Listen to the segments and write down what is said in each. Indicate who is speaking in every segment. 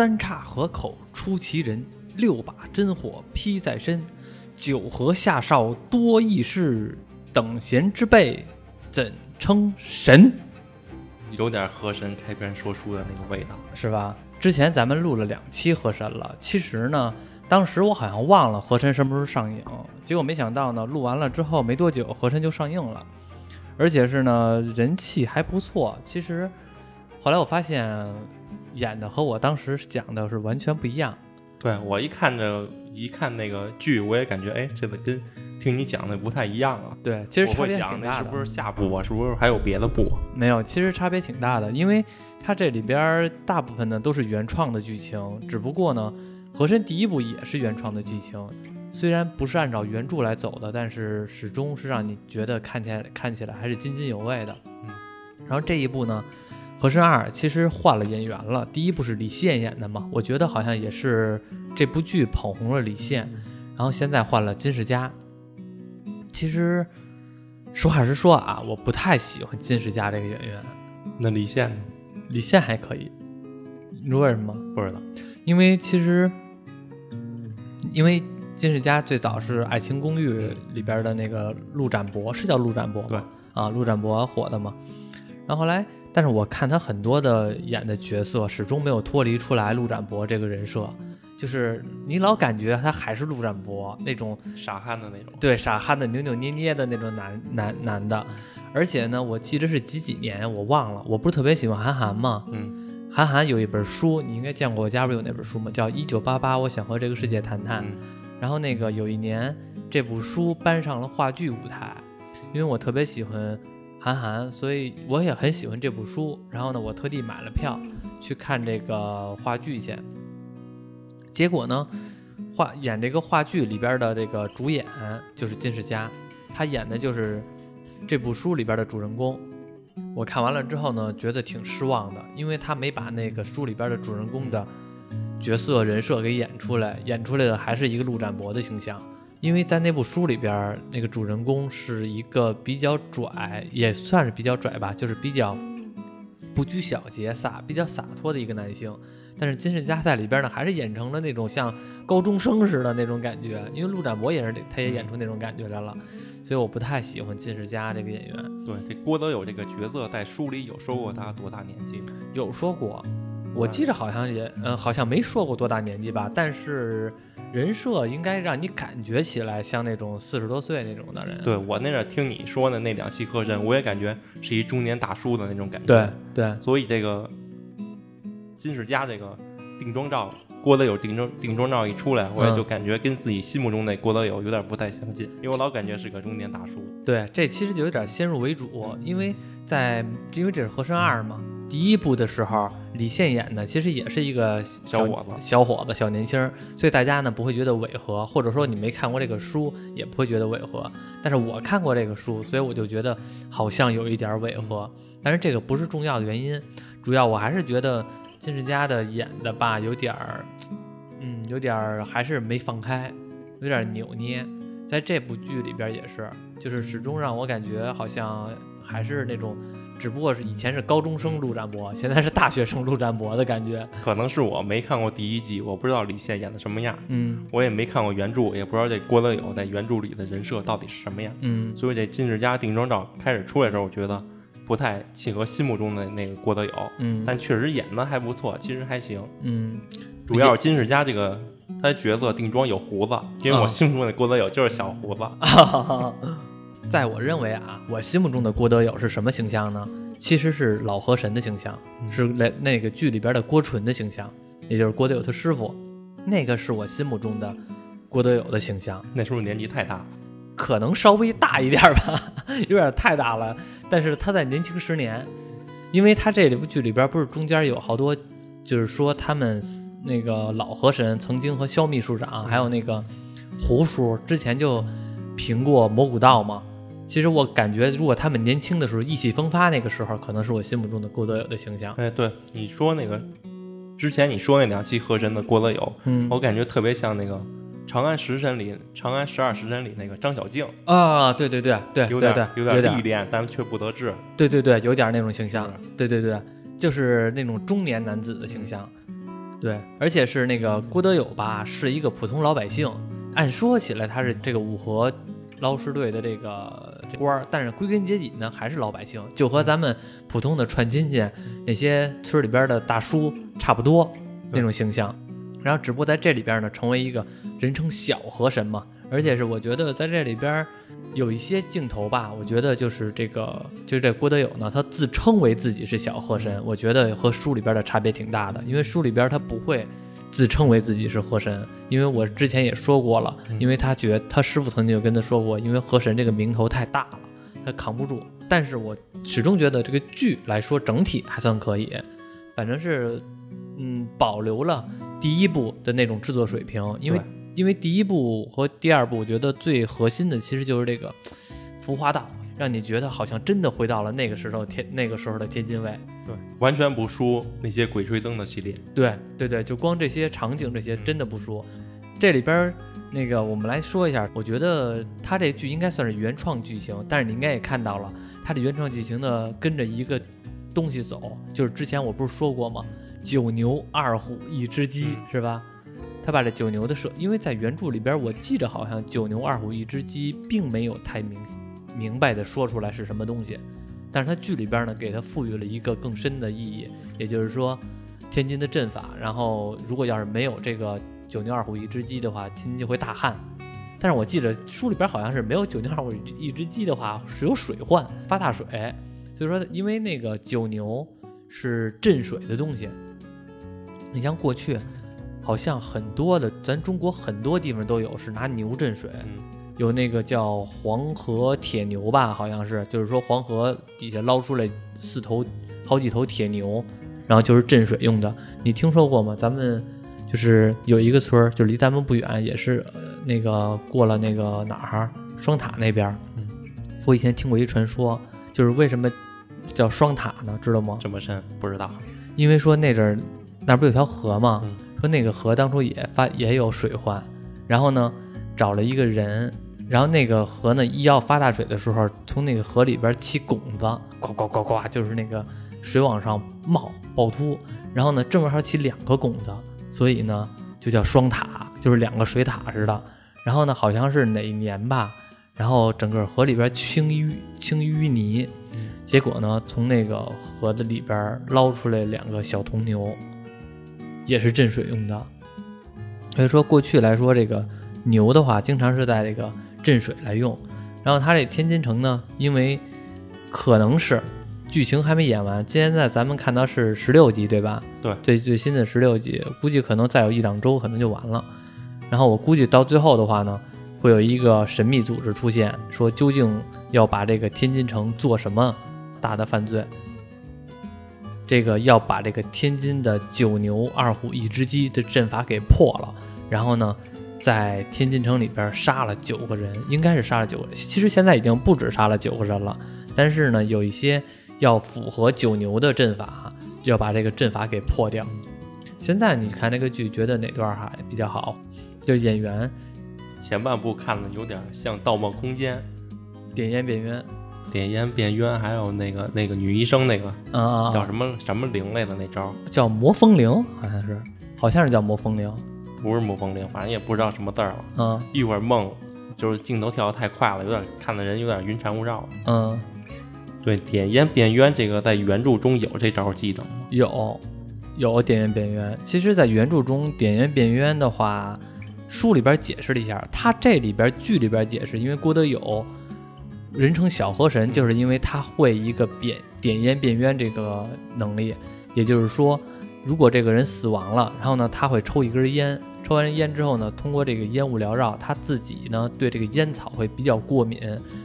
Speaker 1: 三岔河口出奇人，六把真火披在身。九河下少多义士，等闲之辈怎称神？
Speaker 2: 有点河神开篇说书的那个味道。
Speaker 1: 是吧？之前咱们录了两期河神了，其实呢，当时我好像忘了河神什么时候上映，结果没想到呢，录完了之后没多久，河神就上映了，而且是呢人气还不错。其实后来我发现演的和我当时讲的是完全不一样。
Speaker 2: 对我一看着一看那个剧，我也感觉哎，这个跟听你讲的不太一样啊。
Speaker 1: 对，其实差别
Speaker 2: 我会想
Speaker 1: 挺大的。
Speaker 2: 那是不是下部啊？是不是还有别的部？
Speaker 1: 没有，其实差别挺大的，因为它这里边大部分呢都是原创的剧情，只不过呢，和珅第一部也是原创的剧情，虽然不是按照原著来走的，但是始终是让你觉得看起来看起来还是津津有味的。
Speaker 2: 嗯，
Speaker 1: 然后这一部呢，《和珅二》其实换了演员了，第一部是李现演的嘛，我觉得好像也是这部剧捧红了李现，然后现在换了金世佳。其实实话实说啊，我不太喜欢金世佳这个演员。
Speaker 2: 那李现呢？
Speaker 1: 李现还可以，你知道为什么吗？
Speaker 2: 不知道。
Speaker 1: 因为其实，因为金世佳最早是《爱情公寓》里边的那个陆展博，是叫陆展博吗？
Speaker 2: 对
Speaker 1: 啊，陆展博火的嘛。然后后来，但是我看他很多的演的角色，始终没有脱离出来陆展博这个人设，就是你老感觉他还是陆展博那种
Speaker 2: 傻憨的那种。
Speaker 1: 对傻憨的、扭扭捏捏的那种男男男的。而且呢，我记得是几几年，我忘了。我不是特别喜欢韩寒吗？
Speaker 2: 嗯
Speaker 1: 韩寒有一本书，你应该见过，我家不是有那本书吗？叫《一九八八，我想和这个世界谈谈》。
Speaker 2: 嗯
Speaker 1: 然后那个有一年，这部书搬上了话剧舞台，因为我特别喜欢韩寒，所以我也很喜欢这部书。然后呢，我特地买了票去看这个话剧去。结果呢，话演这个话剧里边的这个主演就是金世佳，他演的就是这部书里边的主人公。我看完了之后呢，觉得挺失望的，因为他没把那个书里边的主人公的角色人设给演出来，演出来的还是一个陆展博的形象。因为在那部书里边，那个主人公是一个比较拽，也算是比较拽吧，就是比较不拘小节、洒比较洒脱的一个男性。但是金世佳在里边呢，还是演成了那种像高中生似的那种感觉。因为陆展博也是，他也演出那种感觉来了，所以我不太喜欢金世佳这个演员。
Speaker 2: 对，这郭德友这个角色在书里有说过他多大年纪吗？
Speaker 1: 有说过，我记着好像也，嗯，好像没说过多大年纪吧，但是人设应该让你感觉起来像那种四十多岁那种的人。
Speaker 2: 对我那阵儿听你说的那两期课神，我也感觉是一中年大叔的那种感觉。
Speaker 1: 对对
Speaker 2: 所以这个金世佳这个定妆照，郭德友定妆定妆照一出来，我也
Speaker 1: 嗯
Speaker 2: 就感觉跟自己心目中那郭德友有点不太相近，因为我老感觉是个中年大叔。
Speaker 1: 对，这其实就有点先入为主，因为在因为这是《和珅二》嘛，第一部的时候李现演的其实也是一个
Speaker 2: 小伙子
Speaker 1: 小伙子、小年轻儿，所以大家呢不会觉得违和，或者说你没看过这个书也不会觉得违和。但是我看过这个书，所以我就觉得好像有一点违和。但是这个不是重要的原因，主要我还是觉得金世佳的演的吧有点儿，嗯，有点儿还是没放开，有点儿扭捏。在这部剧里边也是，就是始终让我感觉好像还是那种，只不过是以前是高中生陆展博，现在是大学生陆展博的感觉。
Speaker 2: 可能是我没看过第一季，我不知道李现演的什么样，
Speaker 1: 嗯
Speaker 2: 我也没看过原著，也不知道这郭德友在原著里的人设到底是什么样。
Speaker 1: 嗯
Speaker 2: 所以这金世佳定妆照开始出来的时候，我觉得不太契合心目中的那个郭德友，
Speaker 1: 嗯
Speaker 2: 但确实演的还不错，其实还行。
Speaker 1: 嗯，
Speaker 2: 主要是金世佳这个他角色定妆有胡子，因为我
Speaker 1: 啊
Speaker 2: 心目中的郭德友就是小胡子。
Speaker 1: 在我认为啊，我心目中的郭德友是什么形象呢？其实是老河神的形象，是那那个剧里边的郭纯的形象，也就是郭德友他师傅，那个是我心目中的郭德友的形象。
Speaker 2: 那时候年纪太大了，
Speaker 1: 可能稍微大一点儿吧，有点太大了。但是他在年轻十年，因为他这部剧里边不是中间有好多，就是说他们那个老河神曾经和肖秘书长还有那个胡叔之前就评过蘑菇道嘛。其实我感觉，如果他们年轻的时候意气风发，那个时候可能是我心目中的郭德友的形象。
Speaker 2: 哎，对，你说那个之前你说那两期和珅的郭德友，
Speaker 1: 嗯
Speaker 2: 我感觉特别像那个《长安十神》里《长安十二时辰》里那个张小静，
Speaker 1: 啊，对对对对，
Speaker 2: 有点有
Speaker 1: 点
Speaker 2: 历练，但却不得志。
Speaker 1: 对对对，有点那种形象。对对对，就是那种中年男子的形象。对，而且是那个郭德友吧，是一个普通老百姓。按说起来，他是这个五河捞尸队的这个这官儿，但是归根结底呢，还是老百姓，就和咱们普通的串亲戚那些村里边的大叔差不多那种形象。然后，只不过在这里边呢，成为一个人称小河神嘛。而且是我觉得在这里边有一些镜头吧，我觉得就是这个，就是这郭德友呢，他自称为自己是小河神，我觉得和书里边的差别挺大的，因为书里边他不会自称为自己是河神，因为我之前也说过了，因为他觉他师傅曾经就跟他说过，因为河神这个名头太大了，他扛不住。但是我始终觉得这个剧来说整体还算可以，反正是嗯保留了第一部的那种制作水平，因为。因为第一部和第二部，我觉得最核心的其实就是这个浮华道，让你觉得好像真的回到了那个时候天那个时候的天津卫。
Speaker 2: 对，完全不输那些鬼吹灯的系列。
Speaker 1: 对对对，就光这些场景这些真的不输。这里边那个我们来说一下，我觉得它这剧应该算是原创剧情，但是你应该也看到了，它的原创剧情呢跟着一个东西走，就是之前我不是说过吗？九牛二虎一只鸡是吧？他把这九牛的设，因为在原著里边，我记着好像九牛二虎一只鸡并没有太明明白的说出来是什么东西，但是他剧里边呢，给他赋予了一个更深的意义，也就是说，天津的阵法，然后如果要是没有这个九牛二虎一只鸡的话，天津就会大旱。但是我记得书里边好像是没有九牛二虎一只鸡的话，是有水患发大水，所以说因为那个九牛是镇水的东西，你像过去。好像很多的，咱中国很多地方都有是拿牛镇水，有那个叫黄河铁牛吧，好像是，就是说黄河底下捞出来四头、好几头铁牛，然后就是镇水用的。你听说过吗？咱们就是有一个村儿，就离咱们不远，也是那个过了那个哪儿双塔那边。
Speaker 2: 嗯，
Speaker 1: 我以前听过一传说，就是为什么叫双塔呢？知道吗？
Speaker 2: 这么深不知道。
Speaker 1: 因为说那阵儿那不有条河吗？
Speaker 2: 嗯
Speaker 1: 说那个河当初也发也有水患，然后呢找了一个人，然后那个河呢一要发大水的时候，从那个河里边起拱子，呱呱呱呱，就是那个水往上冒暴突，然后呢正好起两个拱子，所以呢就叫双塔，就是两个水塔似的。然后呢好像是哪一年吧，然后整个河里边清淤清淤泥，结果呢从那个河的里边捞出来两个小铜牛。也是镇水用的，所以说过去来说，这个牛的话，经常是在这个镇水来用。然后他这天津城呢，因为可能是剧情还没演完，现在咱们看到是十六集，对吧？
Speaker 2: 对，
Speaker 1: 最最新的十六集，估计可能再有一两周，可能就完了。然后我估计到最后的话呢，会有一个神秘组织出现，说究竟要把这个天津城做什么大的犯罪。这个要把这个天津的九牛二虎一只鸡的阵法给破了，然后呢，在天津城里边杀了九个人，应该是杀了九个人。其实现在已经不止杀了九个人了，但是呢，有一些要符合九牛的阵法，就要把这个阵法给破掉。现在你看这个剧，觉得哪段还比较好？就演员
Speaker 2: 前半部看了有点像《盗梦空间》，
Speaker 1: 点烟变冤，
Speaker 2: 点烟变冤，还有那个那个女医生那个
Speaker 1: 啊，
Speaker 2: 叫什么什么灵来的那招，
Speaker 1: 叫魔风铃，好像是，好像是叫魔风铃，
Speaker 2: 不是魔风铃，反正也不知道什么字儿了。
Speaker 1: 嗯，
Speaker 2: 一会儿梦，就是镜头跳的太快了，有点看的人有点晕缠雾绕。
Speaker 1: 嗯，
Speaker 2: 对，点烟变冤这个在原著中有这招，记得吗？
Speaker 1: 有，有点烟变冤。其实，在原著中，点烟变冤的话，书里边解释了一下，他这里边剧里边解释，因为郭德友。人称小河神，就是因为他会一个点点烟变冤这个能力，也就是说，如果这个人死亡了，然后呢，他会抽一根烟，抽完烟之后呢，通过这个烟雾缭绕，他自己呢对这个烟草会比较过敏，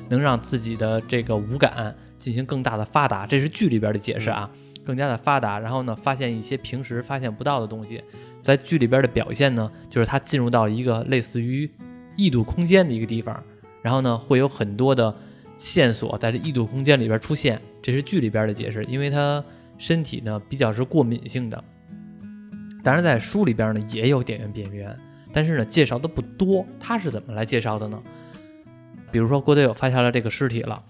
Speaker 1: 能让自己的这个五感进行更大的发达，这是剧里边的解释啊，更加的发达，然后呢，发现一些平时发现不到的东西，在剧里边的表现呢，就是他进入到一个类似于异度空间的一个地方，然后呢，会有很多的。线索在这异度空间里边出现，这是剧里边的解释，因为他身体呢比较是过敏性的。当然，在书里边呢也有点烟变冤，但是呢介绍的不多。他是怎么来介绍的呢？比如说郭德友发现了这个尸体了，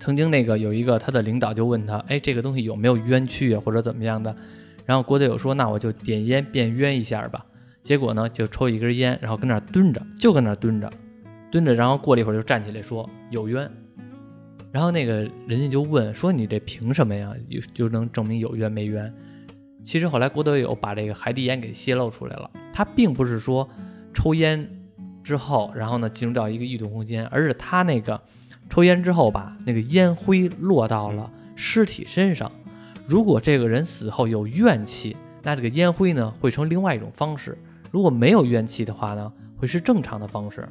Speaker 1: 曾经那个有一个他的领导就问他，哎，这个东西有没有冤屈啊，或者怎么样的？然后郭德友说：“那我就点烟变冤一下吧。”结果呢，就抽一根烟，然后跟那蹲着，就跟那蹲着，蹲着，然后过了一会儿就站起来说有冤。然后那个人家就问说：“你这凭什么呀？有就能证明有冤没冤？”其实后来郭德友把这个海底烟给泄露出来了，他并不是说抽烟之后，然后呢进入到一个异度空间，而是他那个抽烟之后吧，那个烟灰落到了尸体身上。如果这个人死后有怨气，那这个烟灰呢会成另外一种方式；如果没有怨气的话呢，会是正常的方式。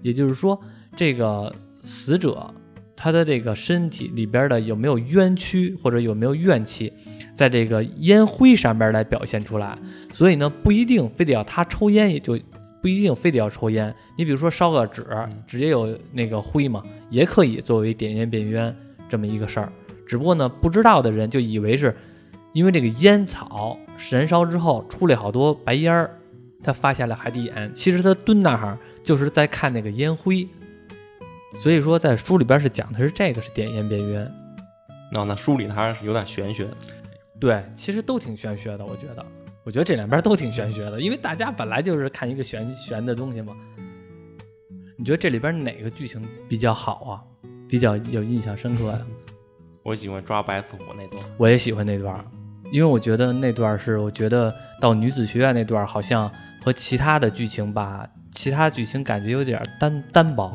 Speaker 1: 也就是说，这个死者。他的这个身体里边的有没有冤屈或者有没有怨气，在这个烟灰上边来表现出来。所以呢，不一定非得要他抽烟，也就不一定非得要抽烟。你比如说烧个纸，直接有那个灰嘛，也可以作为点烟变冤这么一个事儿。只不过呢，不知道的人就以为是因为这个烟草燃烧之后出来好多白烟儿，他发现了海底眼。其实他蹲那儿就是在看那个烟灰。所以说，在书里边是讲的是这个是点烟变冤，
Speaker 2: 那那书里还是有点玄学。
Speaker 1: 对，其实都挺玄学的，我觉得，我觉得这两边都挺玄学的，因为大家本来就是看一个玄玄的东西嘛。你觉得这里边哪个剧情比较好啊？比较有印象深刻呀？
Speaker 2: 我喜欢抓白子虎那段，
Speaker 1: 我也喜欢那段，因为我觉得那段是我觉得到女子学院那段好像和其他的剧情吧，其他剧情感觉有点单单薄。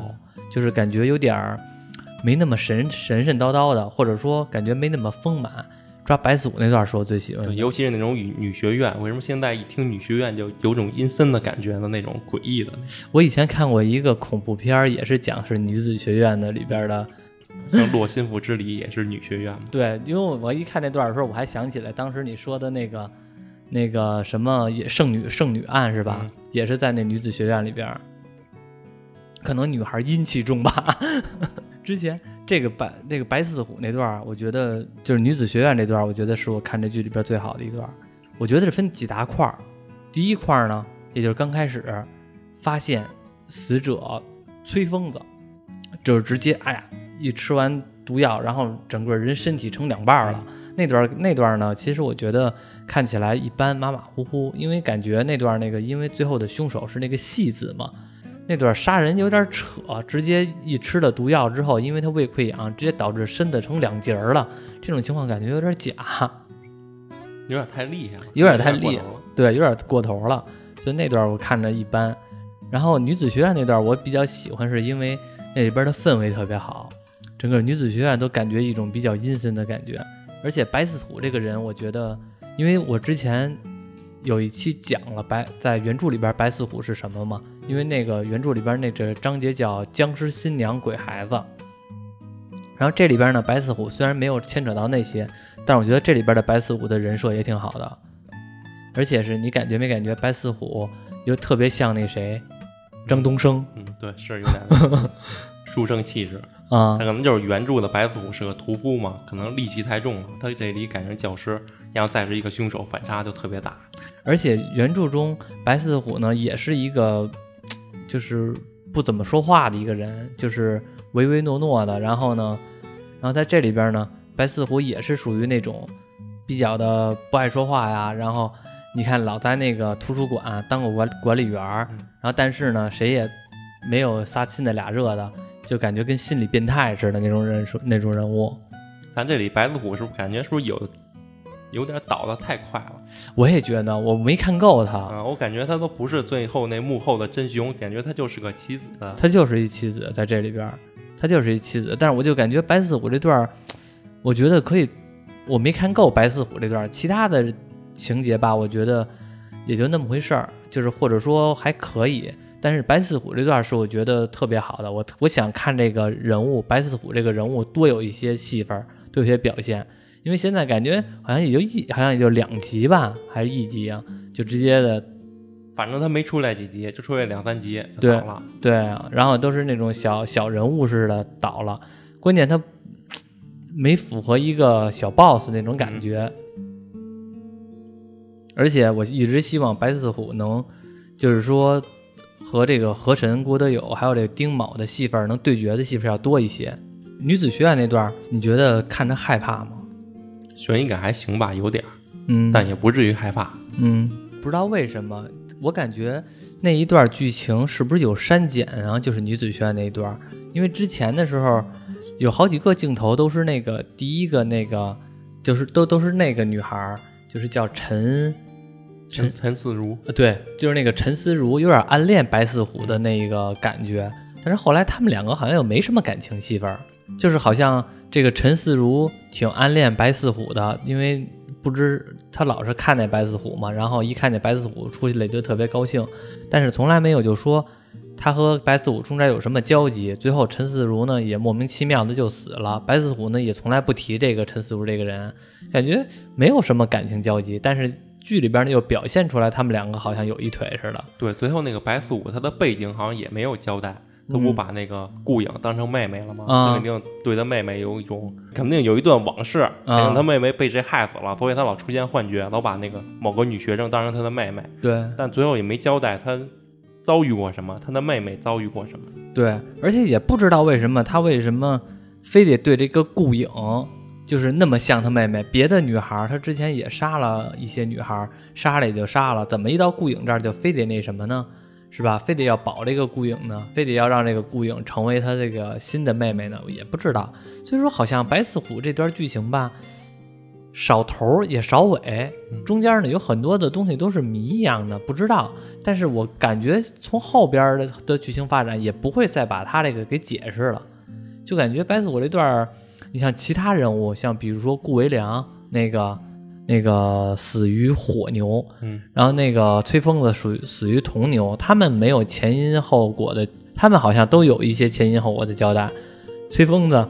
Speaker 1: 就是感觉有点儿没那么神神神叨叨的，或者说感觉没那么丰满。抓白祖那段是我最喜欢的，
Speaker 2: 尤其是那种女女学院。为什么现在一听女学院就有种阴森的感觉呢？那种诡异的。
Speaker 1: 我以前看过一个恐怖片，也是讲是女子学院的里边的，
Speaker 2: 像《洛心腹之礼》也是女学院。
Speaker 1: 对，因为我我一看那段的时候，我还想起来当时你说的那个那个什么圣女圣女案是吧？也是在那女子学院里边。可能女孩阴气重吧。之前这个白那个白四虎那段，我觉得就是女子学院这段，我觉得是我看这剧里边最好的一段。我觉得是分几大块儿。第一块儿呢，也就是刚开始发现死者崔疯子，就是直接哎呀一吃完毒药，然后整个人身体成两半了。那段那段呢，其实我觉得看起来一般，马马虎虎，因为感觉那段那个因为最后的凶手是那个戏子嘛。那段杀人有点扯，直接一吃了毒药之后，因为他胃溃疡，直接导致身子成两截儿了。这种情况感觉有点假，
Speaker 2: 有点太厉害了，
Speaker 1: 有点太厉害，对，有点过头了。所以那段我看着一般。然后女子学院那段我比较喜欢，是因为那里边的氛围特别好，整个女子学院都感觉一种比较阴森的感觉。而且白四虎这个人，我觉得，因为我之前。有一期讲了白在原著里边白四虎是什么吗？因为那个原著里边那这章节叫僵尸新娘鬼孩子，然后这里边呢白四虎虽然没有牵扯到那些，但是我觉得这里边的白四虎的人设也挺好的，而且是你感觉没感觉白四虎就特别像那谁张东升？
Speaker 2: 嗯，对，是有点 书生气质
Speaker 1: 啊。
Speaker 2: 他可能就是原著的白四虎是个屠夫嘛，可能戾气太重了，他这里改成教师。然后再是一个凶手，反差就特别大。
Speaker 1: 而且原著中白四虎呢，也是一个就是不怎么说话的一个人，就是唯唯诺诺的。然后呢，然后在这里边呢，白四虎也是属于那种比较的不爱说话呀。然后你看老在那个图书馆当过管管理员，然后但是呢，谁也没有仨亲的俩热的，就感觉跟心理变态似的那种人那种人物。
Speaker 2: 咱这里白四虎是不是感觉是不是有？有点倒的太快了，
Speaker 1: 我也觉得，我没看够他。
Speaker 2: 嗯，我感觉他都不是最后那幕后的真凶，感觉他就是个棋子。
Speaker 1: 他就是一棋子，在这里边，他就是一棋子。但是我就感觉白四虎这段，我觉得可以，我没看够白四虎这段，其他的情节吧，我觉得也就那么回事儿，就是或者说还可以。但是白四虎这段是我觉得特别好的，我我想看这个人物白四虎这个人物多有一些戏份，多有些表现。因为现在感觉好像也就一，好像也就两集吧，还是一集啊？就直接的，
Speaker 2: 反正他没出来几集，就出来两三集
Speaker 1: 倒
Speaker 2: 了。
Speaker 1: 对，然后都是那种小小人物似的倒了。关键他没符合一个小 boss 那种感觉。而且我一直希望白四虎能，就是说和这个河神郭德友还有这个丁卯的戏份能对决的戏份要多一些。女子学院那段，你觉得看着害怕吗？
Speaker 2: 悬疑感还行吧，有点儿。
Speaker 1: 嗯，
Speaker 2: 但也不至于害怕。
Speaker 1: 嗯，不知道为什么，我感觉那一段剧情是不是有删减啊？就是女子学院那一段，因为之前的时候有好几个镜头都是那个第一个那个，就是都都是那个女孩儿，就是叫陈。
Speaker 2: 陈陈思如，
Speaker 1: 呃，对，就是那个陈思如，有点暗恋白四虎的那个感觉。但是后来他们两个好像又没什么感情戏份，就是好像这个陈思如挺暗恋白四虎的，因为不知他老是看那白四虎嘛，然后一看见白四虎出去了就特别高兴，但是从来没有就说他和白四虎中间有什么交集。最后陈思如呢也莫名其妙的就死了，白四虎呢也从来不提这个陈思如这个人，感觉没有什么感情交集，但是。剧里边呢又表现出来他们两个好像有一腿似的。
Speaker 2: 对，最后那个白四虎他的背景好像也没有交代，他不把那个顾影当成妹妹了吗？他肯定对他妹妹有一种，肯定有一段往事，肯定他妹妹被谁害死了，所以他老出现幻觉，老把那个某个女学生当成他的妹妹。
Speaker 1: 对，
Speaker 2: 但最后也没交代他遭遇过什么，他的妹妹遭遇过什么。
Speaker 1: 对，而且也不知道为什么他为什么非得对这个顾影。就是那么像他妹妹，别的女孩他之前也杀了一些女孩，杀了也就杀了，怎么一到顾影这儿就非得那什么呢？是吧？非得要保这个顾影呢？非得要让这个顾影成为他这个新的妹妹呢？也不知道。所以说，好像白四虎这段剧情吧，少头也少尾，中间呢有很多的东西都是谜一样的，不知道。但是我感觉从后边的的剧情发展也不会再把他这个给解释了，就感觉白四虎这段。你像其他人物，像比如说顾维良那个那个死于火牛，
Speaker 2: 嗯，
Speaker 1: 然后那个崔疯子属于死于铜牛，他们没有前因后果的，他们好像都有一些前因后果的交代。崔疯子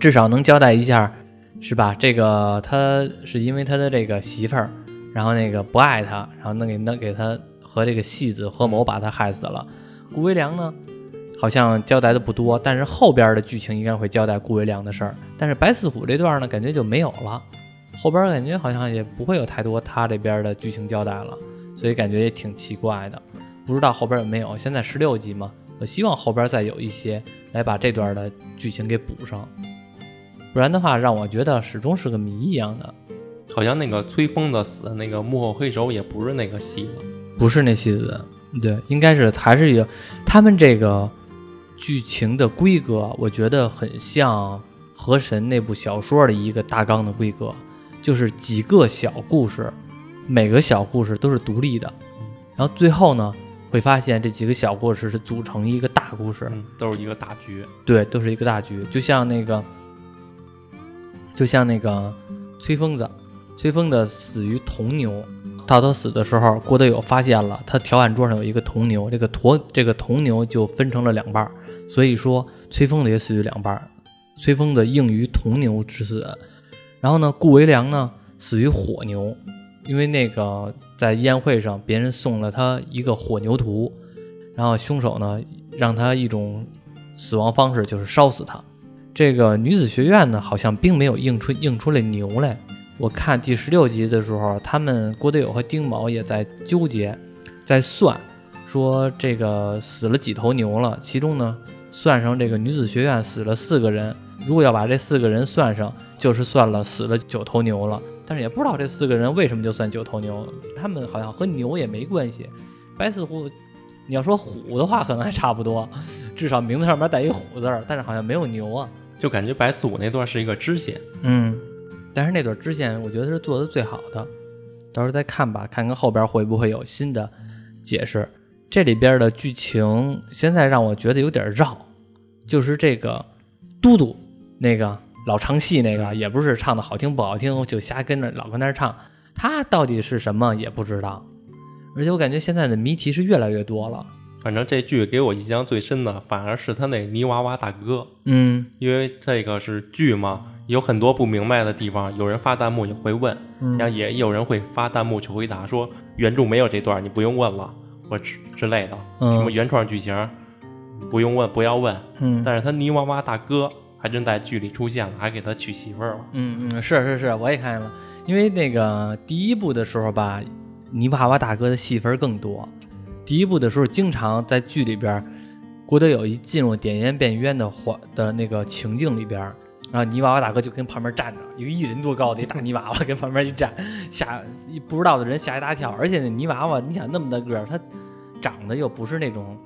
Speaker 1: 至少能交代一下，是吧？这个他是因为他的这个媳妇儿，然后那个不爱他，然后能给能给他和这个戏子合谋把他害死了。顾维良呢？好像交代的不多，但是后边的剧情应该会交代顾维良的事儿。但是白四虎这段呢，感觉就没有了，后边感觉好像也不会有太多他这边的剧情交代了，所以感觉也挺奇怪的。不知道后边有没有？现在十六集嘛，我希望后边再有一些来把这段的剧情给补上，不然的话让我觉得始终是个谜一样的。
Speaker 2: 好像那个崔疯的死，那个幕后黑手也不是那个戏子，
Speaker 1: 不是那戏子，对，应该是还是有他们这个。剧情的规格，我觉得很像《河神》那部小说的一个大纲的规格，就是几个小故事，每个小故事都是独立的，然后最后呢，会发现这几个小故事是组成一个大故事，
Speaker 2: 都是一个大局。
Speaker 1: 对，都是一个大局。就像那个，就像那个崔疯子，崔疯子死于铜牛，到他死的时候，郭德友发现了他条案桌上有一个铜牛，这个驼这个铜牛就分成了两半。所以说，崔疯子也死于两半，崔疯子应于铜牛之死。然后呢，顾维良呢死于火牛，因为那个在宴会上别人送了他一个火牛图，然后凶手呢让他一种死亡方式就是烧死他。这个女子学院呢好像并没有映出映出来牛来。我看第十六集的时候，他们郭德友和丁某也在纠结，在算，说这个死了几头牛了，其中呢。算上这个女子学院死了四个人，如果要把这四个人算上，就是算了死了九头牛了。但是也不知道这四个人为什么就算九头牛，他们好像和牛也没关系。白四虎，你要说虎的话，可能还差不多，至少名字上面带一虎字儿，但是好像没有牛啊。
Speaker 2: 就感觉白四虎那段是一个支线，
Speaker 1: 嗯，但是那段支线我觉得是做的最好的，到时候再看吧，看看后边会不会有新的解释。这里边的剧情现在让我觉得有点绕，就是这个嘟嘟那个老唱戏那个，也不是唱的好听不好听，就瞎跟着老跟那儿唱，他到底是什么也不知道。而且我感觉现在的谜题是越来越多了。
Speaker 2: 反正这剧给我印象最深的，反而是他那泥娃娃大哥。
Speaker 1: 嗯，
Speaker 2: 因为这个是剧嘛，有很多不明白的地方，有人发弹幕也会问，然后也有人会发弹幕去回答，说原著没有这段，你不用问了。或之之类的，什么原创剧情，不用问，不要问。
Speaker 1: 嗯，
Speaker 2: 但是他泥娃娃大哥还真在剧里出现了，还给他娶媳妇儿了。
Speaker 1: 嗯嗯，是是是，我也看见了。因为那个第一部的时候吧，泥娃娃大哥的戏份更多。第一部的时候，经常在剧里边，郭德友一进入点烟变冤的环的那个情境里边，然后泥娃娃大哥就跟旁边站着，一个一人多高的一大泥娃娃跟旁边一站，吓不知道的人吓一大跳。而且那泥娃娃，你想那么大个儿，他长得又不是那种，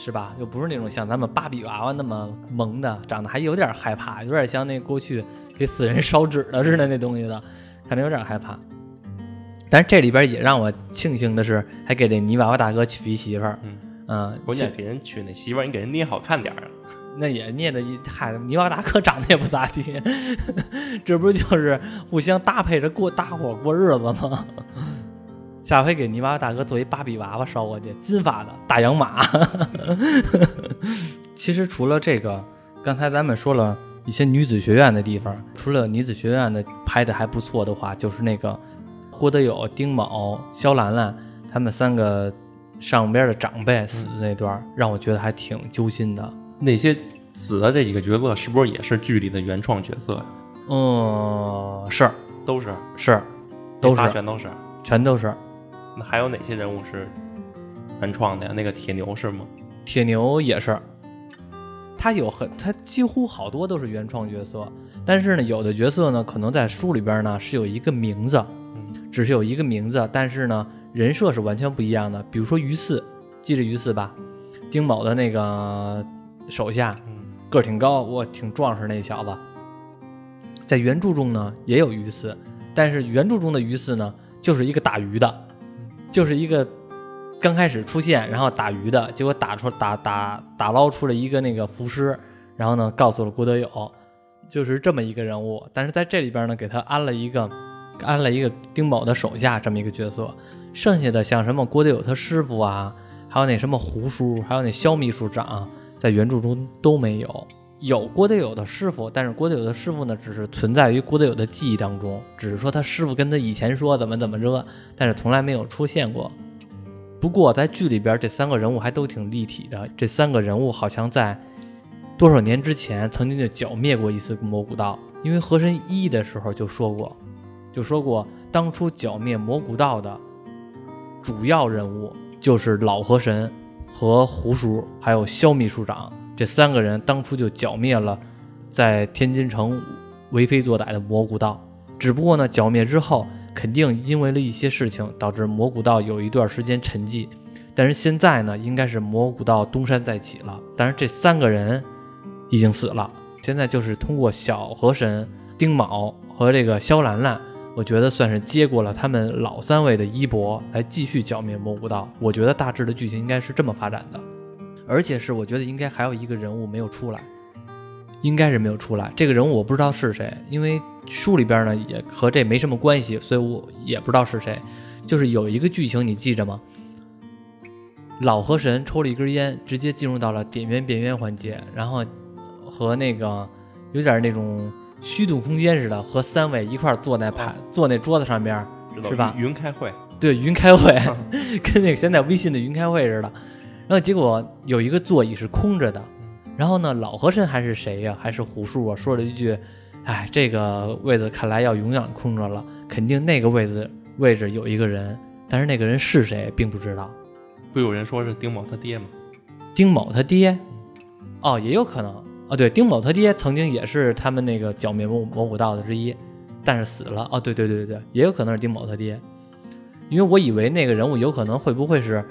Speaker 1: 是吧？又不是那种像咱们芭比娃娃那么萌的，长得还有点害怕，有点像那过去给死人烧纸的似的那东西的，看着有点害怕。但是这里边也让我庆幸的是，还给这泥娃娃大哥娶一媳妇儿。嗯，
Speaker 2: 关键给人娶那媳妇儿，你给人捏好看点儿
Speaker 1: 那也捏的，嗨，泥娃娃大哥长得也不咋地，这不就是互相搭配着过搭伙过日子吗？下回给泥娃娃大哥做一芭比娃娃捎过去，金发的大洋马。其实除了这个，刚才咱们说了一些女子学院的地方，除了女子学院的拍的还不错的话，就是那个。郭德友、丁某、肖兰兰他们三个上边的长辈死的那段，让我觉得还挺揪心的。
Speaker 2: 那些死的这几个角色，是不是也是剧里的原创角色呀？
Speaker 1: 嗯，是，
Speaker 2: 都是，
Speaker 1: 是，都是，
Speaker 2: 全都是，
Speaker 1: 全都是。
Speaker 2: 那还有哪些人物是原创的呀？那个铁牛是吗？
Speaker 1: 铁牛也是，他有很，他几乎好多都是原创角色。但是呢，有的角色呢，可能在书里边呢是有一个名字。只是有一个名字，但是呢，人设是完全不一样的。比如说于四，记着于四吧，丁某的那个手下，个儿挺高，我挺壮实那小子。在原著中呢，也有于四，但是原著中的于四呢，就是一个打鱼的，就是一个刚开始出现，然后打鱼的，结果打出打打打捞出了一个那个浮尸，然后呢，告诉了郭德友，就是这么一个人物。但是在这里边呢，给他安了一个。安了一个丁某的手下这么一个角色，剩下的像什么郭德友他师傅啊，还有那什么胡叔，还有那肖秘书长，在原著中都没有。有郭德友的师傅，但是郭德友的师傅呢，只是存在于郭德友的记忆当中，只是说他师傅跟他以前说怎么怎么着，但是从来没有出现过。不过在剧里边，这三个人物还都挺立体的。这三个人物好像在多少年之前曾经就剿灭过一次魔古道，因为和神一的时候就说过。就说过，当初剿灭魔古道的主要人物就是老河神和胡叔，还有萧秘书长这三个人，当初就剿灭了在天津城为非作歹的魔古道。只不过呢，剿灭之后，肯定因为了一些事情，导致魔古道有一段时间沉寂。但是现在呢，应该是魔古道东山再起了。但是这三个人已经死了，现在就是通过小河神丁卯和这个萧兰兰。我觉得算是接过了他们老三位的衣钵，来继续剿灭魔古道。我觉得大致的剧情应该是这么发展的，而且是我觉得应该还有一个人物没有出来，应该是没有出来。这个人物我不知道是谁，因为书里边呢也和这没什么关系，所以我也不知道是谁。就是有一个剧情你记着吗？老河神抽了一根烟，直接进入到了点烟变烟环节，然后和那个有点那种。虚度空间似的，和三位一块坐在盘坐那桌子上边，是吧？
Speaker 2: 云开会，
Speaker 1: 对，云开会，跟那个现在微信的云开会似的。然后结果有一个座椅是空着的，然后呢，老和珅还是谁呀？还是胡叔啊？说了一句：“哎，这个位子看来要永远空着了，肯定那个位子位置有一个人，但是那个人是谁，并不知道。”
Speaker 2: 不有人说是丁某他爹吗？
Speaker 1: 丁某他爹？哦，也有可能。哦，对，丁某他爹曾经也是他们那个剿灭魔魔古道的之一，但是死了。哦，对对对对对，也有可能是丁某他爹，因为我以为那个人物有可能会不会是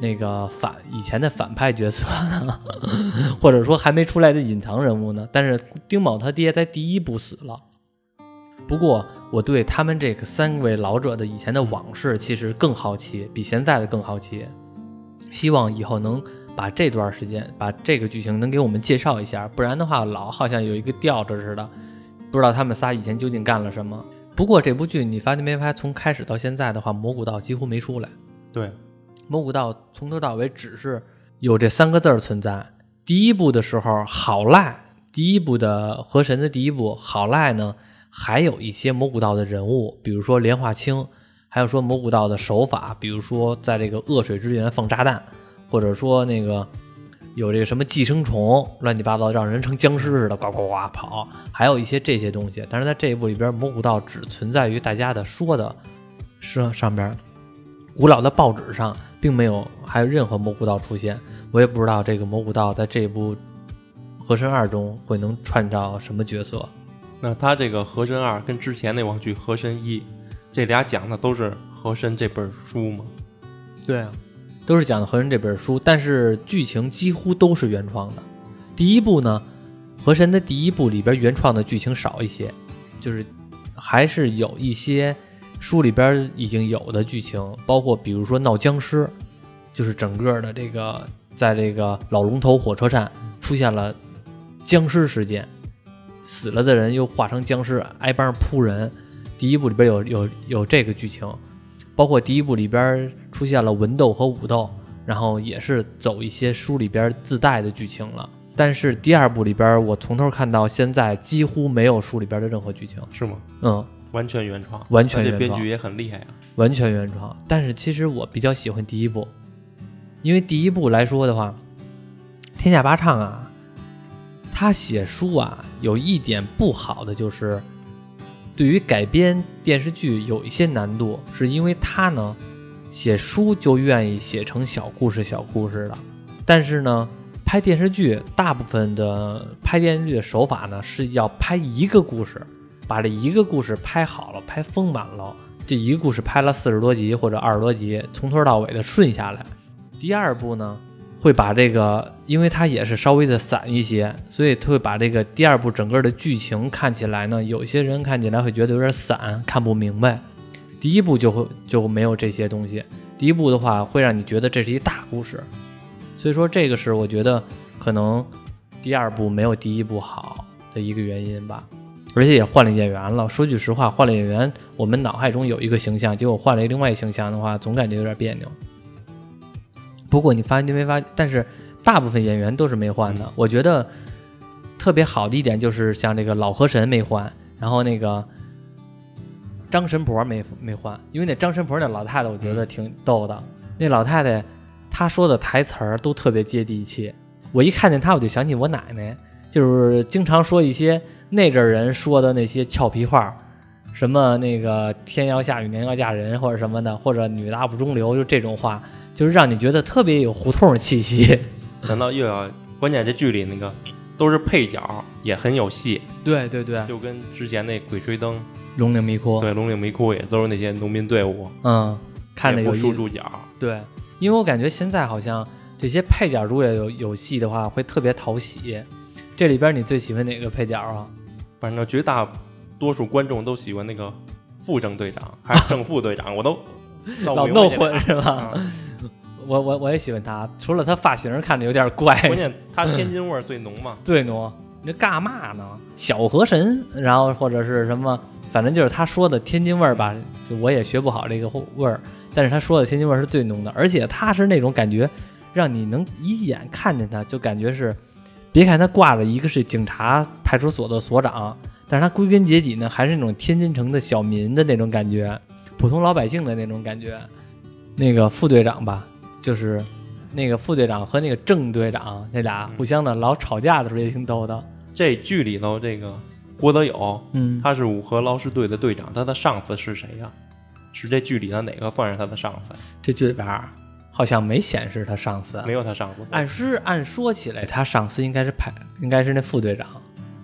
Speaker 1: 那个反以前的反派角色呢，或者说还没出来的隐藏人物呢？但是丁某他爹在第一部死了。不过我对他们这个三位老者的以前的往事其实更好奇，比现在的更好奇，希望以后能。把这段时间，把这个剧情能给我们介绍一下，不然的话，老好像有一个吊着似的，不知道他们仨以前究竟干了什么。不过这部剧你发现没发现？从开始到现在的话，蘑菇道几乎没出来。
Speaker 2: 对，
Speaker 1: 蘑菇道从头到尾只是有这三个字儿存在。第一部的时候好赖，第一部的河神的第一部好赖呢，还有一些蘑菇道的人物，比如说莲花清，还有说蘑菇道的手法，比如说在这个恶水之源放炸弹。或者说那个有这个什么寄生虫，乱七八糟，让人成僵尸似的，呱呱呱跑，还有一些这些东西。但是在这一部里边，蘑菇道只存在于大家的说的是上边，古老的报纸上并没有还有任何蘑菇道出现。我也不知道这个蘑菇道在这部和珅二中会能串到什么角色？
Speaker 2: 那他这个和珅二跟之前那网剧和珅一，这俩讲的都是和珅这本书吗？
Speaker 1: 对啊，都是讲的和珅这本书，但是剧情几乎都是原创的。第一部呢，和珅的第一部里边原创的剧情少一些，就是还是有一些书里边已经有的剧情，包括比如说闹僵尸，就是整个的这个在这个老龙头火车站出现了僵尸事件。死了的人又化成僵尸，挨帮扑人。第一部里边有有有这个剧情，包括第一部里边出现了文斗和武斗，然后也是走一些书里边自带的剧情了。但是第二部里边，我从头看到现在几乎没有书里边的任何剧情，
Speaker 2: 是吗？
Speaker 1: 嗯，
Speaker 2: 完全原创，
Speaker 1: 完全原创。
Speaker 2: 编剧也很厉害啊，
Speaker 1: 完全原创。但是其实我比较喜欢第一部，因为第一部来说的话，天下八唱啊。他写书啊，有一点不好的就是，对于改编电视剧有一些难度，是因为他呢，写书就愿意写成小故事、小故事的，但是呢，拍电视剧大部分的拍电视剧的手法呢，是要拍一个故事，把这一个故事拍好了、拍丰满了，这一个故事拍了四十多集或者二十多集，从头到尾的顺下来。第二部呢？会把这个，因为它也是稍微的散一些，所以他会把这个第二部整个的剧情看起来呢，有些人看起来会觉得有点散，看不明白。第一部就会就没有这些东西，第一部的话会让你觉得这是一大故事，所以说这个是我觉得可能第二部没有第一部好的一个原因吧。而且也换了演员了，说句实话，换了演员，我们脑海中有一个形象，结果换了另外一形象的话，总感觉有点别扭。不过你发现没发？但是大部分演员都是没换的。我觉得特别好的一点就是像这个老河神没换，然后那个张神婆没没换，因为那张神婆那老太太我觉得挺逗的。那老太太她说的台词儿都特别接地气。我一看见她，我就想起我奶奶，就是经常说一些那阵人说的那些俏皮话，什么那个天要下雨娘要嫁人或者什么的，或者女大不中留，就这种话。就是让你觉得特别有胡同气息，
Speaker 2: 难道又要？关键这剧里那个都是配角，也很有戏。
Speaker 1: 对对对，
Speaker 2: 就跟之前那《鬼吹灯》《
Speaker 1: 龙岭迷窟》
Speaker 2: 对《龙岭迷窟》也都是那些农民队伍。
Speaker 1: 嗯，看着有
Speaker 2: 输主角。
Speaker 1: 对，因为我感觉现在好像这些配角如果有有戏的话，会特别讨喜。这里边你最喜欢哪个配角啊？
Speaker 2: 反正绝大多数观众都喜欢那个副正队长还是正副队长，我都
Speaker 1: 老弄混是吧？我我我也喜欢他，除了他发型看着有点怪。
Speaker 2: 关键他天津味儿最浓嘛，
Speaker 1: 最浓。你这干嘛呢？小河神，然后或者是什么，反正就是他说的天津味儿吧。就我也学不好这个味儿，但是他说的天津味儿是最浓的，而且他是那种感觉，让你能一眼看见他就感觉是，别看他挂了一个是警察派出所的所长，但是他归根结底呢还是那种天津城的小民的那种感觉，普通老百姓的那种感觉。那个副队长吧。就是那个副队长和那个正队长那俩互相的老吵架的时候也挺逗的。
Speaker 2: 这剧里头这个郭德友，
Speaker 1: 嗯，
Speaker 2: 他是五河捞尸队的队长，他的上司是谁呀？是这剧里的哪个算是他的上司？
Speaker 1: 这剧里边好像没显示他上司，
Speaker 2: 没有他上司。
Speaker 1: 按是按说起来，他上司应该是派，应该是那副队长，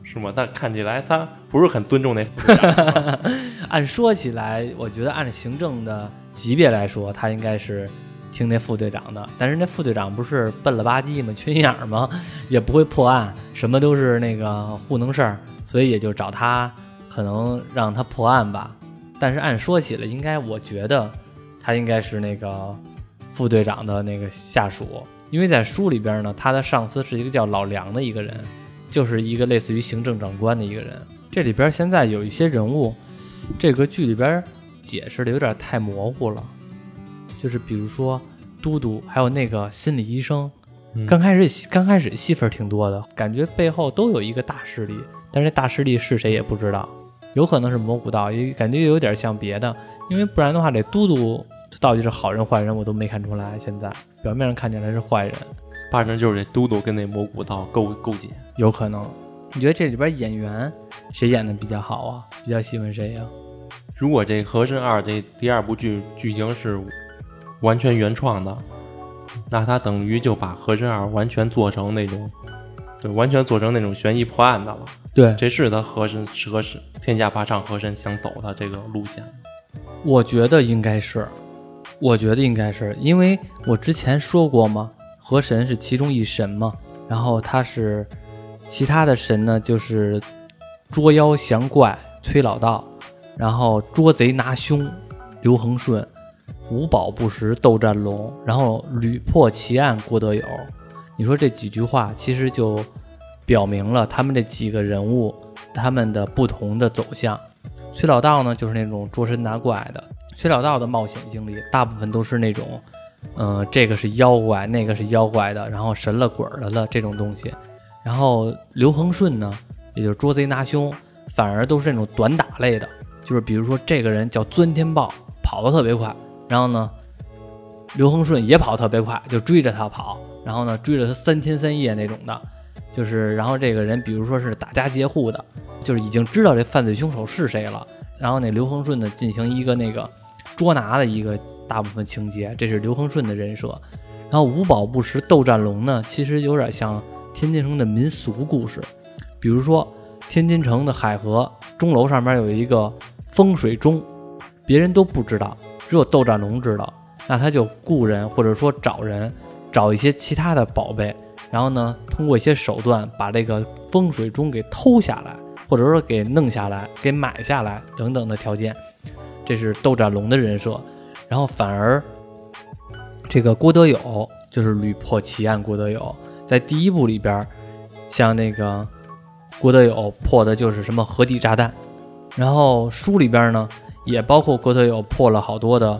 Speaker 2: 是吗？但看起来他不是很尊重那副队长。
Speaker 1: 按说起来，我觉得按行政的级别来说，他应该是。听那副队长的，但是那副队长不是笨了吧唧吗？缺心眼吗？也不会破案，什么都是那个糊弄事儿，所以也就找他，可能让他破案吧。但是按说起来，应该我觉得他应该是那个副队长的那个下属，因为在书里边呢，他的上司是一个叫老梁的一个人，就是一个类似于行政长官的一个人。这里边现在有一些人物，这个剧里边解释的有点太模糊了。就是比如说，嘟嘟还有那个心理医生，刚开始刚开始戏份挺多的，感觉背后都有一个大势力，但是大势力是谁也不知道，有可能是蘑菇道，也感觉有点像别的，因为不然的话，这嘟嘟到底是好人坏人我都没看出来。现在表面上看起来是坏人，
Speaker 2: 八成就是这嘟嘟跟那蘑菇道勾勾结，
Speaker 1: 有可能。你觉得这里边演员谁演的比较好啊？比较喜欢谁呀？
Speaker 2: 如果这《和珅二》这第二部剧剧情是。完全原创的，那他等于就把《和珅二》完全做成那种对，完全做成那种悬疑破案的了。
Speaker 1: 对，
Speaker 2: 这是他和珅适合是天下霸唱和珅想走的这个路线。
Speaker 1: 我觉得应该是，我觉得应该是，因为我之前说过嘛，河神是其中一神嘛，然后他是其他的神呢，就是捉妖降怪崔老道，然后捉贼拿凶刘恒顺，五宝不食斗战龙，然后屡破奇案郭德友。你说这几句话，其实就表明了他们这几个人物他们的不同的走向。崔老道呢，就是那种捉神拿怪的。崔老道的冒险经历，大部分都是那种，嗯，这个是妖怪，那个是妖怪的，然后神了鬼了的这种东西。然后刘恒顺呢，也就是捉贼拿凶，反而都是那种短打类的，就是比如说这个人叫钻天豹，跑得特别快，然后呢，刘恒顺也跑得特别快，就追着他跑，然后呢，追着他三天三夜那种的，就是然后这个人，比如说是打家劫户的。就是已经知道这犯罪凶手是谁了，然后那刘恒顺呢进行一个那个捉拿的一个大部分情节，这是刘恒顺的人设。然后五宝不食斗战龙呢，其实有点像天津城的民俗故事，比如说天津城的海河钟楼上面有一个风水钟，别人都不知道，只有斗战龙知道，那他就雇人或者说找人找一些其他的宝贝，然后呢通过一些手段把这个风水钟给偷下来。或者说给弄下来、给买下来等等的条件，这是斗战龙的人设。然后反而这个郭德友就是屡破奇案。郭德友在第一部里边，像那个郭德友破的就是什么河底炸弹，然后书里边呢也包括郭德友破了好多的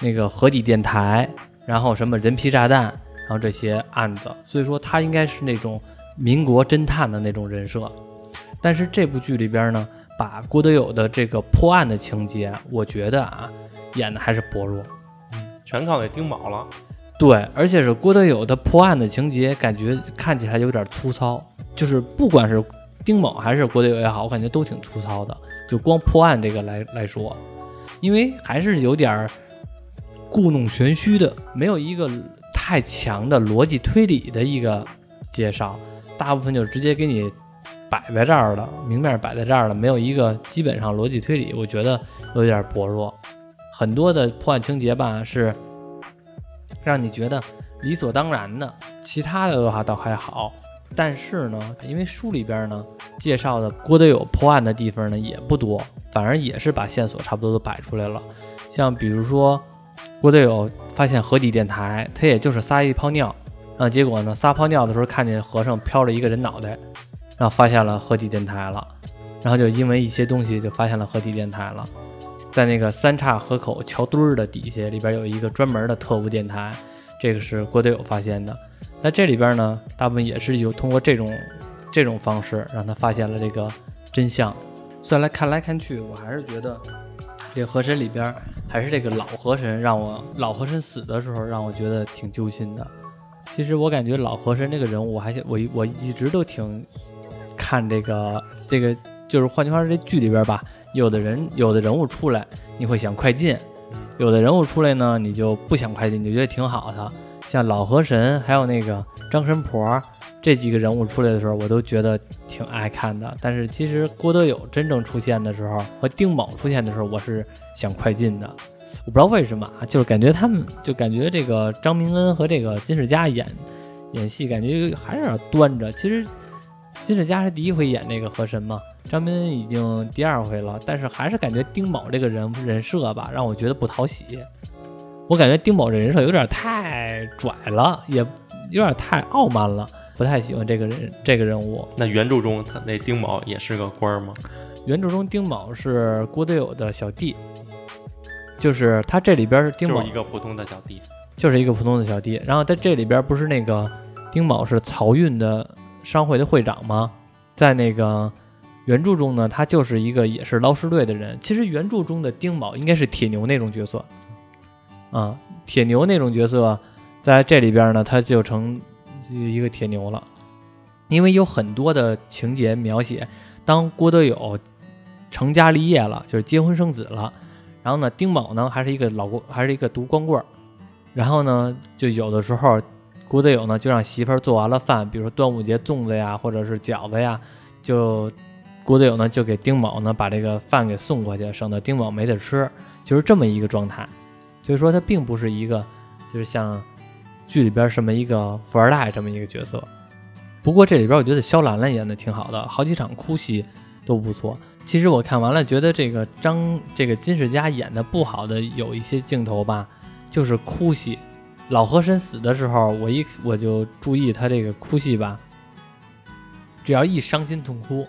Speaker 1: 那个河底电台，然后什么人皮炸弹，然后这些案子。所以说他应该是那种民国侦探的那种人设。但是这部剧里边呢，把郭德友的这个破案的情节，我觉得啊，演的还是薄弱，
Speaker 2: 全靠给丁宝了。
Speaker 1: 对，而且是郭德友的破案的情节，感觉看起来有点粗糙。就是不管是丁某还是郭德友也好，我感觉都挺粗糙的。就光破案这个来来说，因为还是有点故弄玄虚的，没有一个太强的逻辑推理的一个介绍，大部分就直接给你。摆在这儿了，明面摆在这儿了，没有一个基本上逻辑推理，我觉得有点薄弱。很多的破案情节吧，是让你觉得理所当然的，其他的的话倒还好。但是呢，因为书里边呢介绍的郭德友破案的地方呢也不多，反而也是把线索差不多都摆出来了。像比如说郭德友发现河底电台，他也就是撒一泡尿，啊，结果呢撒泡尿的时候看见河上飘了一个人脑袋。然后发现了河底电台了，然后就因为一些东西就发现了河底电台了，在那个三岔河口桥墩儿的底下里边有一个专门的特务电台，这个是郭德友发现的。那这里边呢，大部分也是有通过这种这种方式让他发现了这个真相。算来看来看去，我还是觉得这河神里边还是这个老河神让我老河神死的时候让我觉得挺揪心的。其实我感觉老河神这个人物，我还我我一直都挺。看这个，这个就是换句话说，这剧里边吧，有的人有的人物出来，你会想快进；有的人物出来呢，你就不想快进，你就觉得挺好的。像老河神，还有那个张神婆这几个人物出来的时候，我都觉得挺爱看的。但是其实郭德友真正出现的时候，和丁某出现的时候，我是想快进的。我不知道为什么啊，就是感觉他们就感觉这个张明恩和这个金世佳演演戏，感觉还是有点端着。其实。金世佳是第一回演那个河神嘛，张彬已经第二回了，但是还是感觉丁卯这个人人设吧，让我觉得不讨喜。我感觉丁某这人设有点太拽了，也有点太傲慢了，不太喜欢这个人这个人物。
Speaker 2: 那原著中他那丁某也是个官吗？
Speaker 1: 原著中丁某是郭德友的小弟，就是他这里边是丁某
Speaker 2: 一个普通的小弟，
Speaker 1: 就是一个普通的小弟。然后在这里边不是那个丁某是漕运的。商会的会长吗？在那个原著中呢，他就是一个也是捞尸队的人。其实原著中的丁某应该是铁牛那种角色，啊，铁牛那种角色，在这里边呢，他就成一个铁牛了。因为有很多的情节描写，当郭德友成家立业了，就是结婚生子了，然后呢，丁宝呢还是一个老还是一个独光棍儿，然后呢，就有的时候。郭德友呢就让媳妇儿做完了饭，比如说端午节粽子呀，或者是饺子呀，就郭德友呢就给丁某呢把这个饭给送过去，省得丁某没得吃，就是这么一个状态。所以说他并不是一个就是像剧里边什么一个富二代这么一个角色。不过这里边我觉得肖兰兰演的挺好的，好几场哭戏都不错。其实我看完了，觉得这个张这个金世佳演的不好的有一些镜头吧，就是哭戏。老和珅死的时候，我一我就注意他这个哭戏吧，只要一伤心痛哭，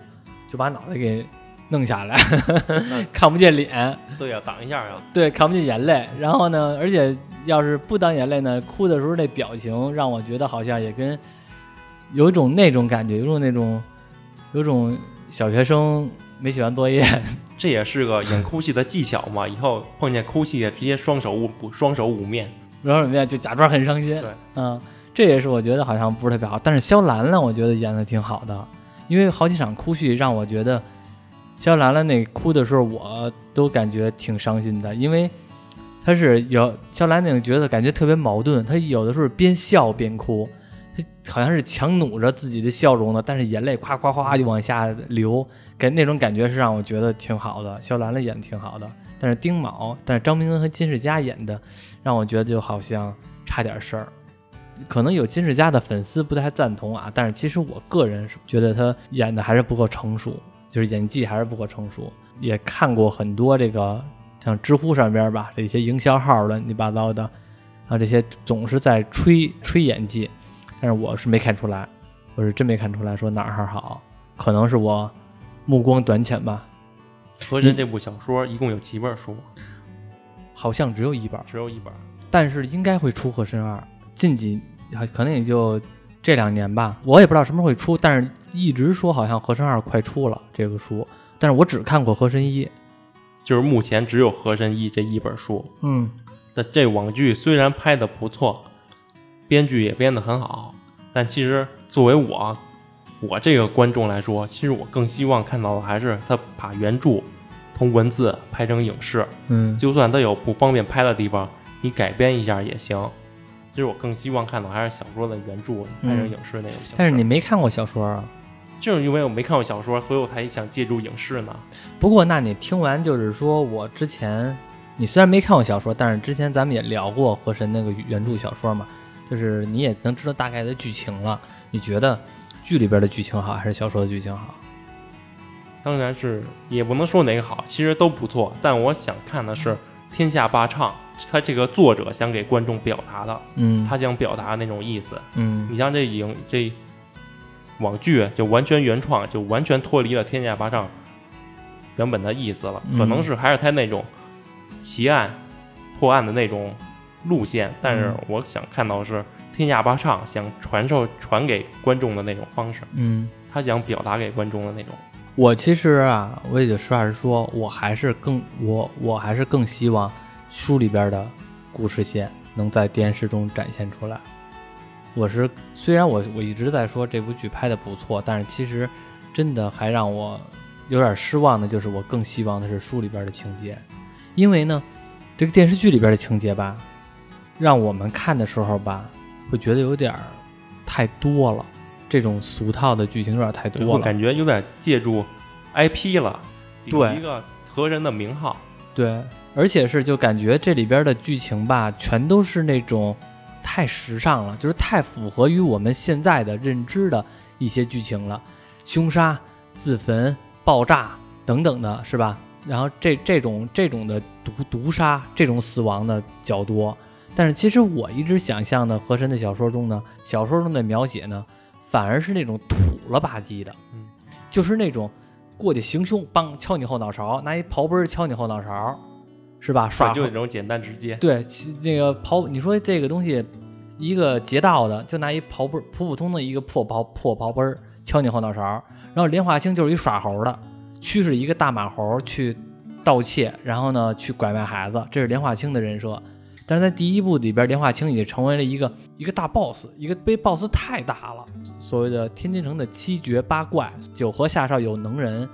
Speaker 1: 就把脑袋给弄下来，看不见脸。
Speaker 2: 对呀，挡一下呀。
Speaker 1: 对，看不见眼泪。然后呢，而且要是不挡眼泪呢，哭的时候那表情让我觉得好像也跟有一种那种感觉，有种那种有种小学生没写完作业。
Speaker 2: 这也是个演哭戏的技巧嘛，以后碰见哭戏直接双手捂双手捂面。
Speaker 1: 然后怎么样？就假装很伤心。
Speaker 2: 对，
Speaker 1: 嗯，这也是我觉得好像不是特别好。但是肖兰兰，我觉得演的挺好的，因为好几场哭戏让我觉得，肖兰兰那哭的时候，我都感觉挺伤心的。因为他是有肖兰那个角色，感觉特别矛盾。他有的时候边笑边哭，他好像是强努着自己的笑容呢，但是眼泪夸夸夸就往下流，给那种感觉是让我觉得挺好的。肖兰兰演的挺好的。但是丁卯，但是张明恩和金世佳演的，让我觉得就好像差点事儿。可能有金世佳的粉丝不太赞同啊，但是其实我个人是觉得他演的还是不够成熟，就是演技还是不够成熟。也看过很多这个像知乎上边吧，这些营销号乱七八糟的啊，这些总是在吹吹演技，但是我是没看出来，我是真没看出来说哪儿好，可能是我目光短浅吧。
Speaker 2: 和珅这部小说一共有几本书？
Speaker 1: 好像只有一本，
Speaker 2: 只有一本。
Speaker 1: 但是应该会出《和珅二》，近几可能也就这两年吧。我也不知道什么时候会出，但是一直说好像《和珅二》快出了这个书。但是我只看过《和珅一》，
Speaker 2: 就是目前只有《和珅一》这一本书。
Speaker 1: 嗯，
Speaker 2: 那这网剧虽然拍的不错，编剧也编得很好，但其实作为我。我这个观众来说，其实我更希望看到的还是他把原著从文字拍成影视。
Speaker 1: 嗯，
Speaker 2: 就算它有不方便拍的地方，你改编一下也行。其实我更希望看到还是小说的原著拍成影视那种形式。
Speaker 1: 但是你没看过小说啊？
Speaker 2: 正因为我没看过小说，所以我才想借助影视呢。
Speaker 1: 不过，那你听完就是说我之前，你虽然没看过小说，但是之前咱们也聊过河神那个原著小说嘛，就是你也能知道大概的剧情了。你觉得？剧里边的剧情好还是小说的剧情好？
Speaker 2: 当然是也不能说哪个好，其实都不错。但我想看的是《天下霸唱》，他这个作者想给观众表达的，
Speaker 1: 嗯，
Speaker 2: 他想表达那种意思，
Speaker 1: 嗯。
Speaker 2: 你像这影这网剧就完全原创，就完全脱离了《天下霸唱》原本的意思了。可能是还是他那种奇案破案的那种路线，但是我想看到是。天下霸唱想传授传给观众的那种方式，
Speaker 1: 嗯，
Speaker 2: 他想表达给观众的那种。
Speaker 1: 我其实啊，我也就实话实说，我还是更我我还是更希望书里边的故事线能在电视中展现出来。我是虽然我我一直在说这部剧拍的不错，但是其实真的还让我有点失望的，就是我更希望的是书里边的情节，因为呢，这个电视剧里边的情节吧，让我们看的时候吧。会觉得有点太多了，这种俗套的剧情有点太多了，
Speaker 2: 感觉有点借助 IP 了，
Speaker 1: 对
Speaker 2: 一个和人的名号，
Speaker 1: 对，而且是就感觉这里边的剧情吧，全都是那种太时尚了，就是太符合于我们现在的认知的一些剧情了，凶杀、自焚、爆炸等等的，是吧？然后这这种这种的毒毒杀，这种死亡的较多。但是其实我一直想象的和珅的小说中呢，小说中的描写呢，反而是那种土了吧唧的，
Speaker 2: 嗯，
Speaker 1: 就是那种过去行凶，梆敲你后脑勺，拿一刨奔敲你后脑勺，是吧？耍
Speaker 2: 就那种简单直接。
Speaker 1: 对，那个刨，你说这个东西，一个劫道的就拿一刨奔，普普通的一个破刨破刨奔敲你后脑勺，然后莲花清就是一耍猴的，驱使一个大马猴去盗窃，然后呢去拐卖孩子，这是莲花清的人设。但是在第一部里边，莲花清已经成为了一个一个大 boss，一个被 boss 太大了。所谓的天津城的七绝八怪，九河下哨有能人，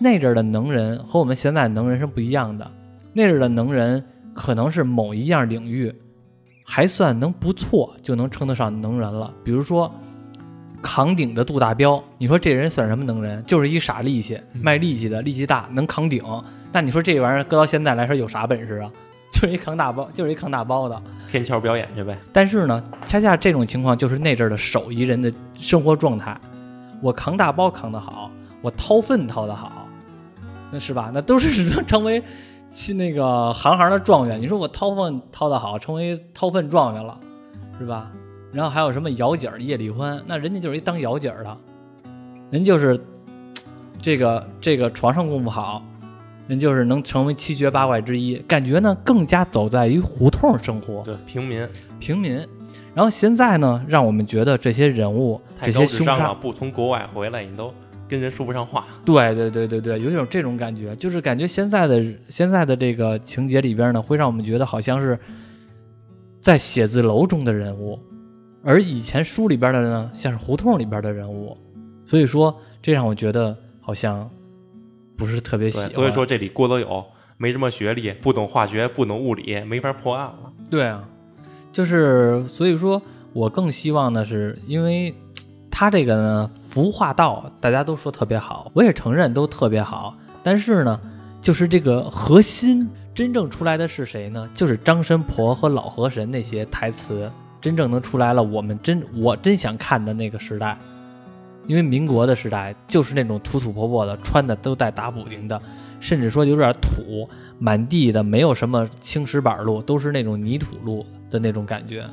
Speaker 1: 那阵的能人和我们现在的能人是不一样的。那阵的能人可能是某一样领域还算能不错，就能称得上能人了。比如说扛鼎的杜大彪，你说这人算什么能人？就是一傻力气，卖力气的，力气大，能扛鼎。那你说这玩意儿搁到现在来说有啥本事啊？就是一扛大包，就是一扛大包的，
Speaker 2: 天桥表演去呗。
Speaker 1: 但是呢，恰恰这种情况就是那阵儿的手艺人的生活状态。我扛大包扛得好，我掏粪掏得好，那是吧？那都是能 成为那个行行的状元。你说我掏粪掏得好，成为掏粪状元了，是吧？然后还有什么姚姐儿、叶丽欢，那人家就是一当姚姐儿的，人就是 这个这个床上功夫好。人就是能成为七绝八怪之一，感觉呢更加走在于胡同生活，
Speaker 2: 对平民
Speaker 1: 平民。然后现在呢，让我们觉得这些人物这些凶杀
Speaker 2: 不从国外回来，你都跟人说不上话。
Speaker 1: 对对对对对，有种这种感觉，就是感觉现在的现在的这个情节里边呢，会让我们觉得好像是在写字楼中的人物，而以前书里边的呢，像是胡同里边的人物。所以说，这让我觉得好像。不是特别喜欢，
Speaker 2: 所以说这里郭德友没什么学历，不懂化学，不懂物理，没法破案了。
Speaker 1: 对啊，就是所以说我更希望的是，因为他这个呢，服化道大家都说特别好，我也承认都特别好。但是呢，就是这个核心真正出来的是谁呢？就是张神婆和老河神那些台词，真正能出来了。我们真我真想看的那个时代。因为民国的时代就是那种土土破破的，穿的都带打补丁的，甚至说有点土，满地的没有什么青石板路，都是那种泥土路的那种感觉。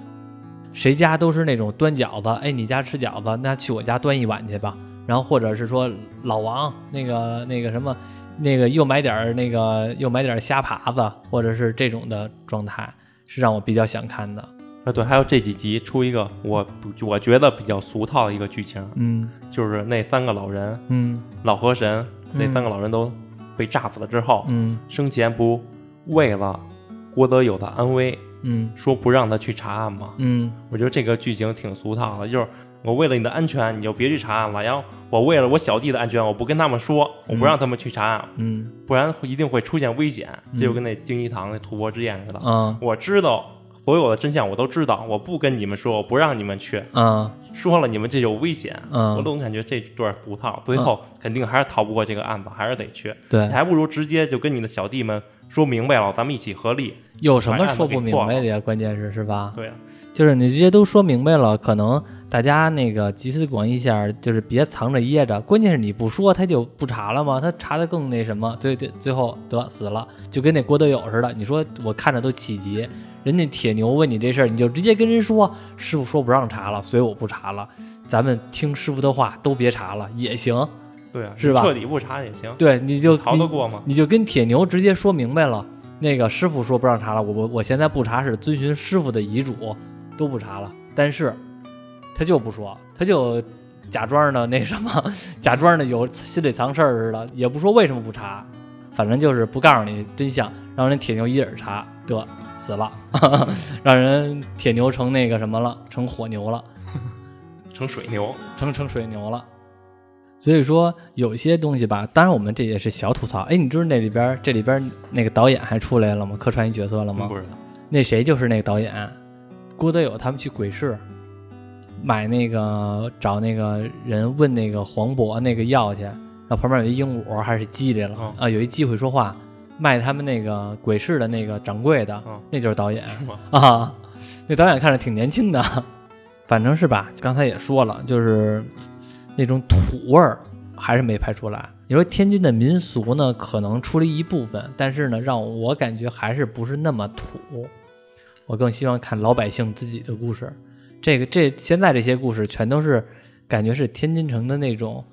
Speaker 1: 谁家都是那种端饺子，哎，你家吃饺子，那去我家端一碗去吧。然后或者是说老王那个那个什么，那个又买点那个又买点虾爬子，或者是这种的状态，是让我比较想看的。
Speaker 2: 啊，对，还有这几集出一个我我觉得比较俗套的一个剧情，
Speaker 1: 嗯，
Speaker 2: 就是那三个老人，
Speaker 1: 嗯，
Speaker 2: 老河神那三个老人都被炸死了之后，
Speaker 1: 嗯，
Speaker 2: 生前不为了郭德友的安危，
Speaker 1: 嗯，
Speaker 2: 说不让他去查案嘛？
Speaker 1: 嗯，
Speaker 2: 我觉得这个剧情挺俗套的，就是我为了你的安全，你就别去查案了，然后我为了我小弟的安全，我不跟他们说，我不让他们去查案，
Speaker 1: 嗯，
Speaker 2: 不然一定会出现危险，这就跟那金一堂那吐蕃之宴似的，
Speaker 1: 嗯，
Speaker 2: 我知道。所有的真相我都知道，我不跟你们说，我不让你们去。
Speaker 1: 嗯，
Speaker 2: 说了你们这有危险。
Speaker 1: 嗯，
Speaker 2: 我总感觉这段俗套，最后肯定还是逃不过这个案子，还是得去。
Speaker 1: 对，
Speaker 2: 你还不如直接就跟你的小弟们说明白了，咱们一起合力。
Speaker 1: 有什么说不明白的呀？关键是是吧？
Speaker 2: 对，
Speaker 1: 就是你这些都说明白了，可能大家那个集思广益一下，就是别藏着掖着。关键是你不说，他就不查了吗？他查的更那什么，最最最后得死了，就跟那郭德友似的。你说我看着都起急。人家铁牛问你这事儿，你就直接跟人说，师傅说不让查了，所以我不查了。咱们听师傅的话，都别查了也行，
Speaker 2: 对啊，
Speaker 1: 是吧？
Speaker 2: 彻底不查也行。
Speaker 1: 对，你就
Speaker 2: 逃得过吗？
Speaker 1: 你就跟铁牛直接说明白了，那个师傅说不让查了，我我我现在不查是遵循师傅的遗嘱，都不查了。但是他就不说，他就假装的那什么，假装的有心里藏事儿似的，也不说为什么不查，反正就是不告诉你真相，让人铁牛一人查得。死了，让人铁牛成那个什么了，成火牛了，
Speaker 2: 成水牛，
Speaker 1: 成成水牛了。所以说有些东西吧，当然我们这也是小吐槽。哎，你知道那里边这里边那个导演还出来了吗？客串一角色了吗？
Speaker 2: 不知道。
Speaker 1: 那谁就是那个导演，郭德友他们去鬼市买那个找那个人问那个黄渤那个药去，然后旁边有一鹦鹉还是鸡来了啊，有一鸡会说话。卖他们那个鬼市的那个掌柜的，那就是导演 啊。那导演看着挺年轻的，反正是吧？刚才也说了，就是那种土味儿还是没拍出来。你说天津的民俗呢，可能出了一部分，但是呢，让我感觉还是不是那么土。我更希望看老百姓自己的故事。这个这现在这些故事全都是感觉是天津城的那种。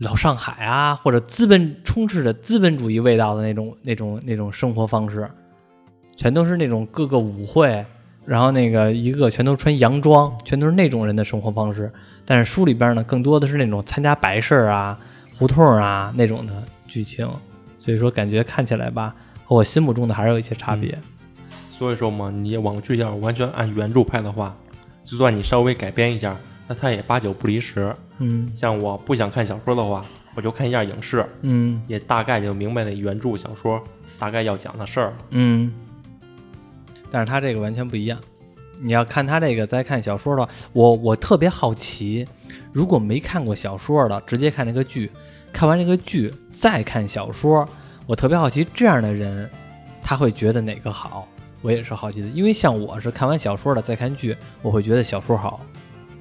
Speaker 1: 老上海啊，或者资本充斥着资本主义味道的那种、那种、那种生活方式，全都是那种各个舞会，然后那个一个全都穿洋装，全都是那种人的生活方式。但是书里边呢，更多的是那种参加白事啊、胡同啊那种的剧情，所以说感觉看起来吧，和我心目中的还是有一些差别。
Speaker 2: 所以说嘛，你网剧要完全按原著拍的话，就算你稍微改编一下。那他也八九不离十，
Speaker 1: 嗯，
Speaker 2: 像我不想看小说的话，我就看一下影视，
Speaker 1: 嗯，
Speaker 2: 也大概就明白那原著小说大概要讲的事儿，
Speaker 1: 嗯。但是他这个完全不一样，你要看他这个再看小说的话，我我特别好奇，如果没看过小说的，直接看这个剧，看完这个剧再看小说，我特别好奇这样的人他会觉得哪个好？我也是好奇的，因为像我是看完小说的再看剧，我会觉得小说好，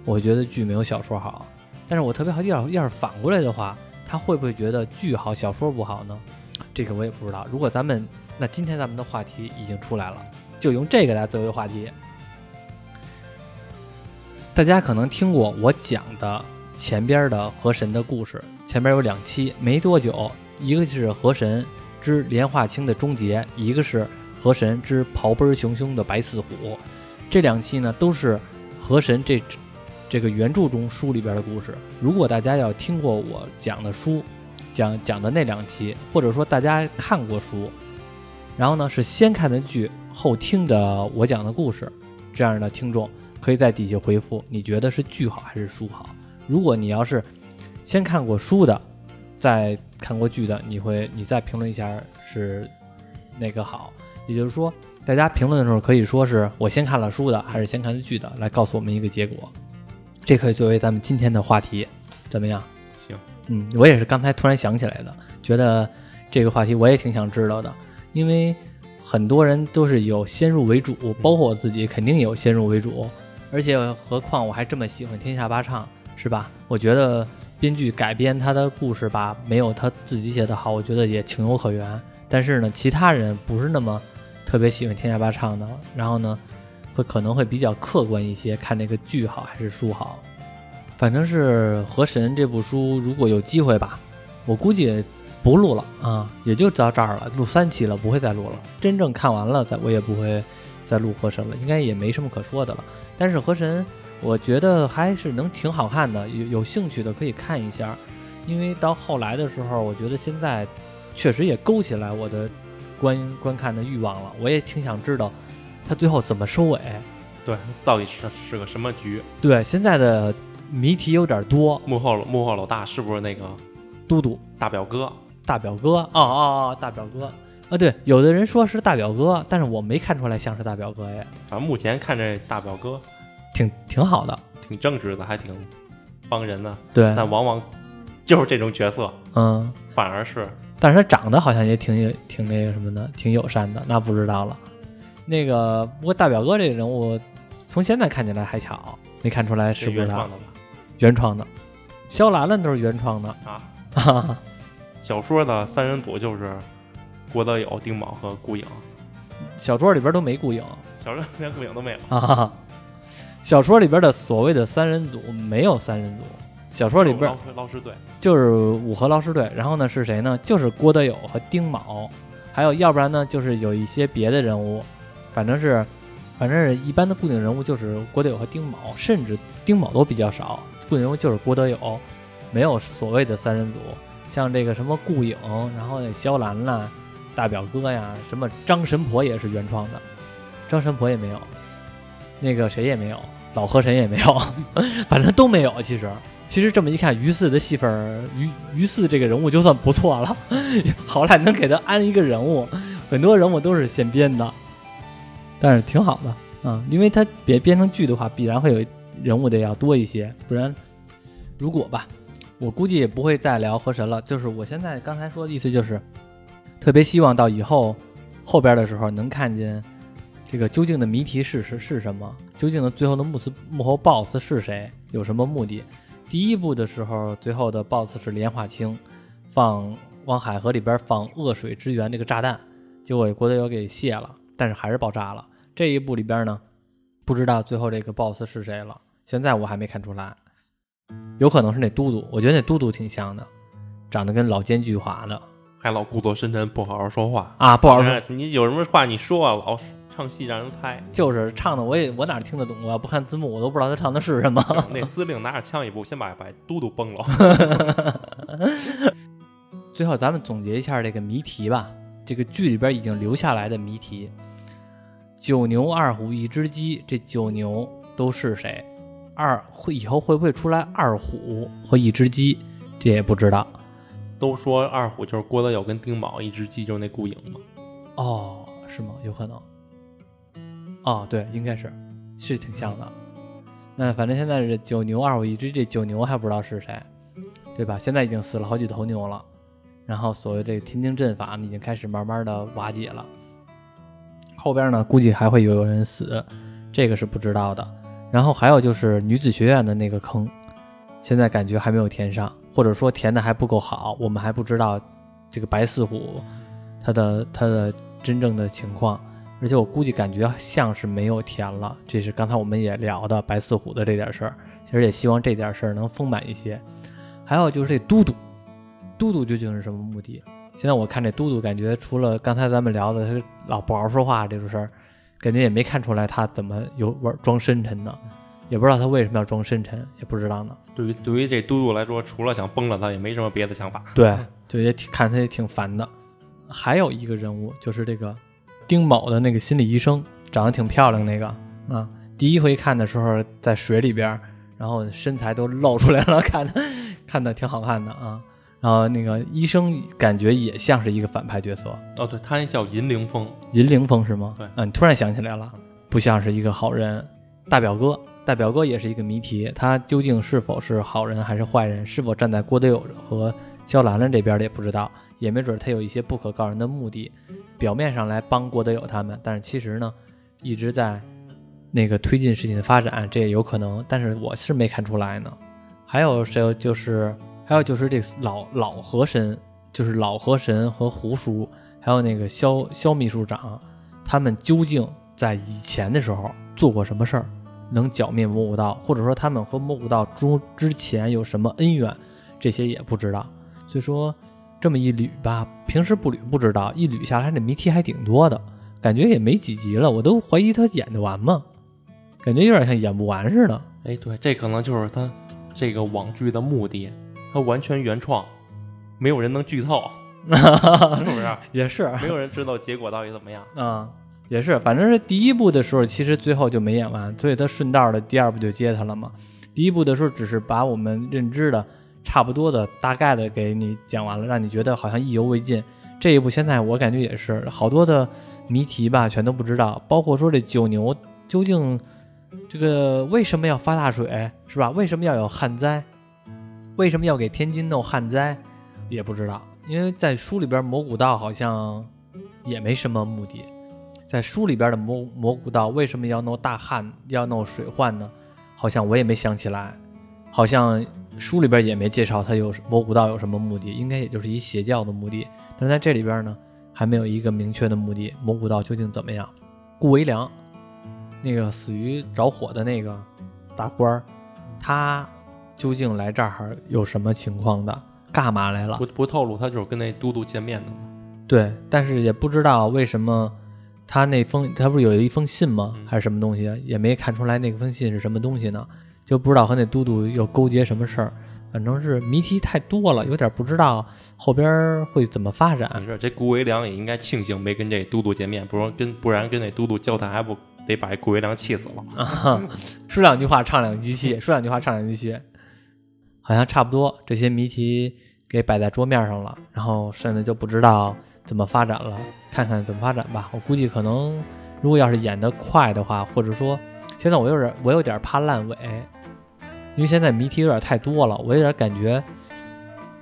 Speaker 1: 我觉得剧没有小说好。但是我特别好奇，要要是反过来的话，他会不会觉得剧好小说不好呢？这个我也不知道。如果咱们那今天咱们的话题已经出来了，就用这个来作为话题。大家可能听过我讲的前边的河神的故事，前边有两期，没多久，一个是河神之莲化清的终结，一个是河神之刨奔熊熊的白四虎。这两期呢，都是河神这这个原著中书里边的故事。如果大家要听过我讲的书，讲讲的那两期，或者说大家看过书，然后呢是先看的剧后听的我讲的故事，这样的听众。可以在底下回复，你觉得是剧好还是书好？如果你要是先看过书的，再看过剧的，你会你再评论一下是哪个好？也就是说，大家评论的时候可以说是我先看了书的，还是先看的剧的，来告诉我们一个结果。这可以作为咱们今天的话题，怎么样？
Speaker 2: 行，
Speaker 1: 嗯，我也是刚才突然想起来的，觉得这个话题我也挺想知道的，因为很多人都是有先入为主，包括我自己肯定有先入为主。而且何况我还这么喜欢天下八唱，是吧？我觉得编剧改编他的故事吧，没有他自己写的好，我觉得也情有可原。但是呢，其他人不是那么特别喜欢天下八唱的，然后呢，会可能会比较客观一些，看那个剧好还是书好。反正是《河神》这部书，如果有机会吧，我估计不录了啊，也就到这儿了，录三期了，不会再录了。真正看完了，再我也不会再录《河神》了，应该也没什么可说的了。但是河神，我觉得还是能挺好看的，有有兴趣的可以看一下，因为到后来的时候，我觉得现在确实也勾起来我的观观看的欲望了。我也挺想知道他最后怎么收尾，
Speaker 2: 对，到底是是个什么局？
Speaker 1: 对，现在的谜题有点多。
Speaker 2: 幕后幕后老大是不是那个
Speaker 1: 嘟嘟
Speaker 2: 大表哥？
Speaker 1: 大表哥？哦哦哦，大表哥。啊，对，有的人说是大表哥，但是我没看出来像是大表哥耶。
Speaker 2: 反正目前看这大表哥，
Speaker 1: 挺挺好的，
Speaker 2: 挺正直的，还挺帮人的。
Speaker 1: 对，
Speaker 2: 但往往就是这种角色，
Speaker 1: 嗯，
Speaker 2: 反而是，
Speaker 1: 但是他长得好像也挺挺那个什么的，挺友善的，那不知道了。那个不过大表哥这个人物，从现在看起来还巧，没看出来是
Speaker 2: 原创的吧？
Speaker 1: 原创的，肖兰兰都是原创的
Speaker 2: 啊。小说的三人组就是。郭德友、丁卯和顾影，
Speaker 1: 小说里边都没顾影，
Speaker 2: 小说连顾影都没有
Speaker 1: 啊。小说里边的所谓的三人组没有三人组，小说里边
Speaker 2: 捞尸队
Speaker 1: 就是五河捞尸队，然后呢是谁呢？就是郭德友和丁卯，还有要不然呢就是有一些别的人物，反正是反正是一般的固定人物就是郭德友和丁卯，甚至丁卯都比较少，固定人物就是郭德友，没有所谓的三人组，像这个什么顾影，然后那肖兰兰。大表哥呀，什么张神婆也是原创的，张神婆也没有，那个谁也没有，老河神也没有，反正都没有。其实，其实这么一看，于四的戏份，于于四这个人物就算不错了，好赖能给他安一个人物，很多人物都是现编的，但是挺好的啊，因为他别编成剧的话，必然会有人物得要多一些，不然，如果吧，我估计也不会再聊河神了。就是我现在刚才说的意思就是。特别希望到以后后边的时候能看见这个究竟的谜题是是是什么？究竟的最后的幕斯幕后 BOSS 是谁？有什么目的？第一部的时候，最后的 BOSS 是莲花清，放往海河里边放恶水之源这个炸弹，结果郭德友给卸了，但是还是爆炸了。这一部里边呢，不知道最后这个 BOSS 是谁了。现在我还没看出来，有可能是那嘟嘟，我觉得那嘟嘟挺像的，长得跟老奸巨猾的。
Speaker 2: 还老故作深沉，不好好说话
Speaker 1: 啊！不好说，
Speaker 2: 你有什么话你说啊！老唱戏让人猜，
Speaker 1: 就是唱的，我也我哪听得懂我要？不看字幕，我都不知道他唱的是什么。
Speaker 2: 那司令拿着枪一步，先把把嘟嘟崩了。
Speaker 1: 最后，咱们总结一下这个谜题吧。这个剧里边已经留下来的谜题：九牛二虎一只鸡，这九牛都是谁？二会以后会不会出来二虎和一只鸡？这也不知道。
Speaker 2: 都说二虎就是郭德友跟丁卯，一只鸡就是那顾影嘛。
Speaker 1: 哦，是吗？有可能。哦，对，应该是。是挺像的。那反正现在是九牛二虎一只，这九牛还不知道是谁，对吧？现在已经死了好几头牛了。然后所谓这个天津阵法已经开始慢慢的瓦解了。后边呢，估计还会有人死，这个是不知道的。然后还有就是女子学院的那个坑，现在感觉还没有填上，或者说填的还不够好，我们还不知道这个白四虎他的他的真正的情况。而且我估计感觉像是没有填了，这是刚才我们也聊的白四虎的这点事儿。其实也希望这点事儿能丰满一些。还有就是这都督，都督究竟是什么目的？现在我看这嘟嘟，感觉除了刚才咱们聊的他老不好好说话这种事儿，感觉也没看出来他怎么有玩装深沉呢，也不知道他为什么要装深沉，也不知道呢。
Speaker 2: 对于对于这嘟嘟来说，除了想崩了他，也没什么别的想法。
Speaker 1: 对，就也挺看他也挺烦的。还有一个人物就是这个丁某的那个心理医生，长得挺漂亮那个啊。第一回看的时候在水里边，然后身材都露出来了，看的看的挺好看的啊。然后那个医生感觉也像是一个反派角色
Speaker 2: 哦，对他那叫银铃风，
Speaker 1: 银铃风是吗？
Speaker 2: 对，
Speaker 1: 嗯，突然想起来了，不像是一个好人。大表哥，大表哥也是一个谜题，他究竟是否是好人还是坏人？是否站在郭德友和肖兰兰这边的也不知道，也没准他有一些不可告人的目的，表面上来帮郭德友他们，但是其实呢，一直在那个推进事情的发展，这也有可能，但是我是没看出来呢。还有谁就是？还有就是这老老河神，就是老河神和胡叔，还有那个肖肖秘书长，他们究竟在以前的时候做过什么事儿，能剿灭魔古道，或者说他们和魔古道之之前有什么恩怨，这些也不知道。所以说这么一捋吧，平时不捋不知道，一捋下来这谜题还挺多的，感觉也没几集了，我都怀疑他演得完吗？感觉有点像演不完似的。
Speaker 2: 哎，对，这可能就是他这个网剧的目的。它完全原创，没有人能剧透，是不是？
Speaker 1: 也是，
Speaker 2: 没有人知道结果到底怎么样
Speaker 1: 啊。也是，反正是第一部的时候，其实最后就没演完，所以他顺道的第二部就接他了嘛。第一部的时候只是把我们认知的差不多的大概的给你讲完了，让你觉得好像意犹未尽。这一部现在我感觉也是好多的谜题吧，全都不知道，包括说这九牛究竟这个为什么要发大水，是吧？为什么要有旱灾？为什么要给天津弄旱灾，也不知道。因为在书里边，魔古道好像也没什么目的。在书里边的魔魔古道为什么要弄大旱，要弄水患呢？好像我也没想起来。好像书里边也没介绍他有魔古道有什么目的，应该也就是一邪教的目的。但在这里边呢，还没有一个明确的目的。魔古道究竟怎么样？顾维良，那个死于着火的那个大官儿，他。究竟来这儿有什么情况的？干嘛来了？
Speaker 2: 不不透露，他就是跟那都督见面的。
Speaker 1: 对，但是也不知道为什么他那封他不是有一封信吗？还是什么东西？也没看出来那封信是什么东西呢？就不知道和那都督又勾结什么事儿。反正是谜题太多了，有点不知道后边会怎么发展。
Speaker 2: 是这顾维良也应该庆幸没跟这都督见面，不然跟不然跟那都督交谈还不得把顾维良气死了。
Speaker 1: 说两句话唱两句戏，说两句话唱两句戏。好像差不多，这些谜题给摆在桌面上了，然后剩下就不知道怎么发展了，看看怎么发展吧。我估计可能，如果要是演得快的话，或者说，现在我有点我有点怕烂尾，因为现在谜题有点太多了，我有点感觉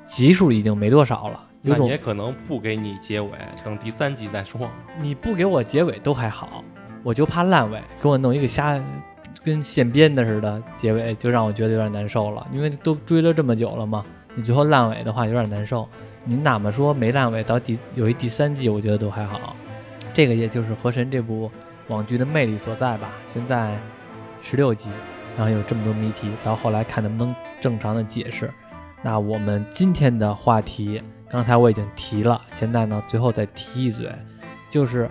Speaker 1: 集数已经没多少了。那
Speaker 2: 也可能不给你结尾，等第三集再说。
Speaker 1: 你不给我结尾都还好，我就怕烂尾，给我弄一个瞎。跟现编的似的，结尾就让我觉得有点难受了，因为都追了这么久了嘛，你最后烂尾的话有点难受。你哪么说没烂尾，到第有一第三季，我觉得都还好。这个也就是《河神》这部网剧的魅力所在吧。现在十六集，然后有这么多谜题，到后来看能不能正常的解释。那我们今天的话题，刚才我已经提了，现在呢最后再提一嘴，就是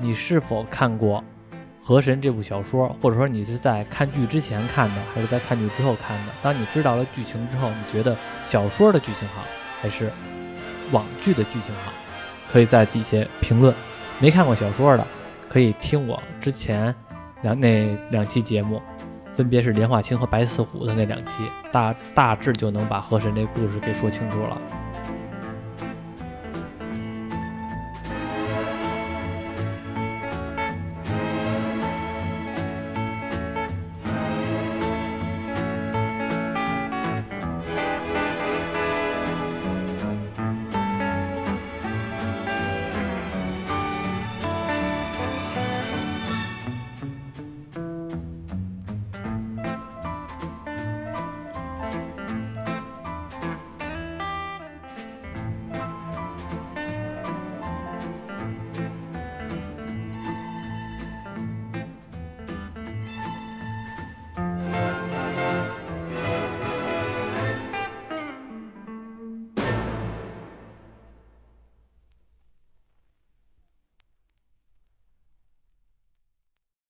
Speaker 1: 你是否看过？《河神》这部小说，或者说你是在看剧之前看的，还是在看剧之后看的？当你知道了剧情之后，你觉得小说的剧情好，还是网剧的剧情好？可以在底下评论。没看过小说的，可以听我之前两那两期节目，分别是莲花清和白四虎的那两期，大大致就能把《河神》这故事给说清楚了。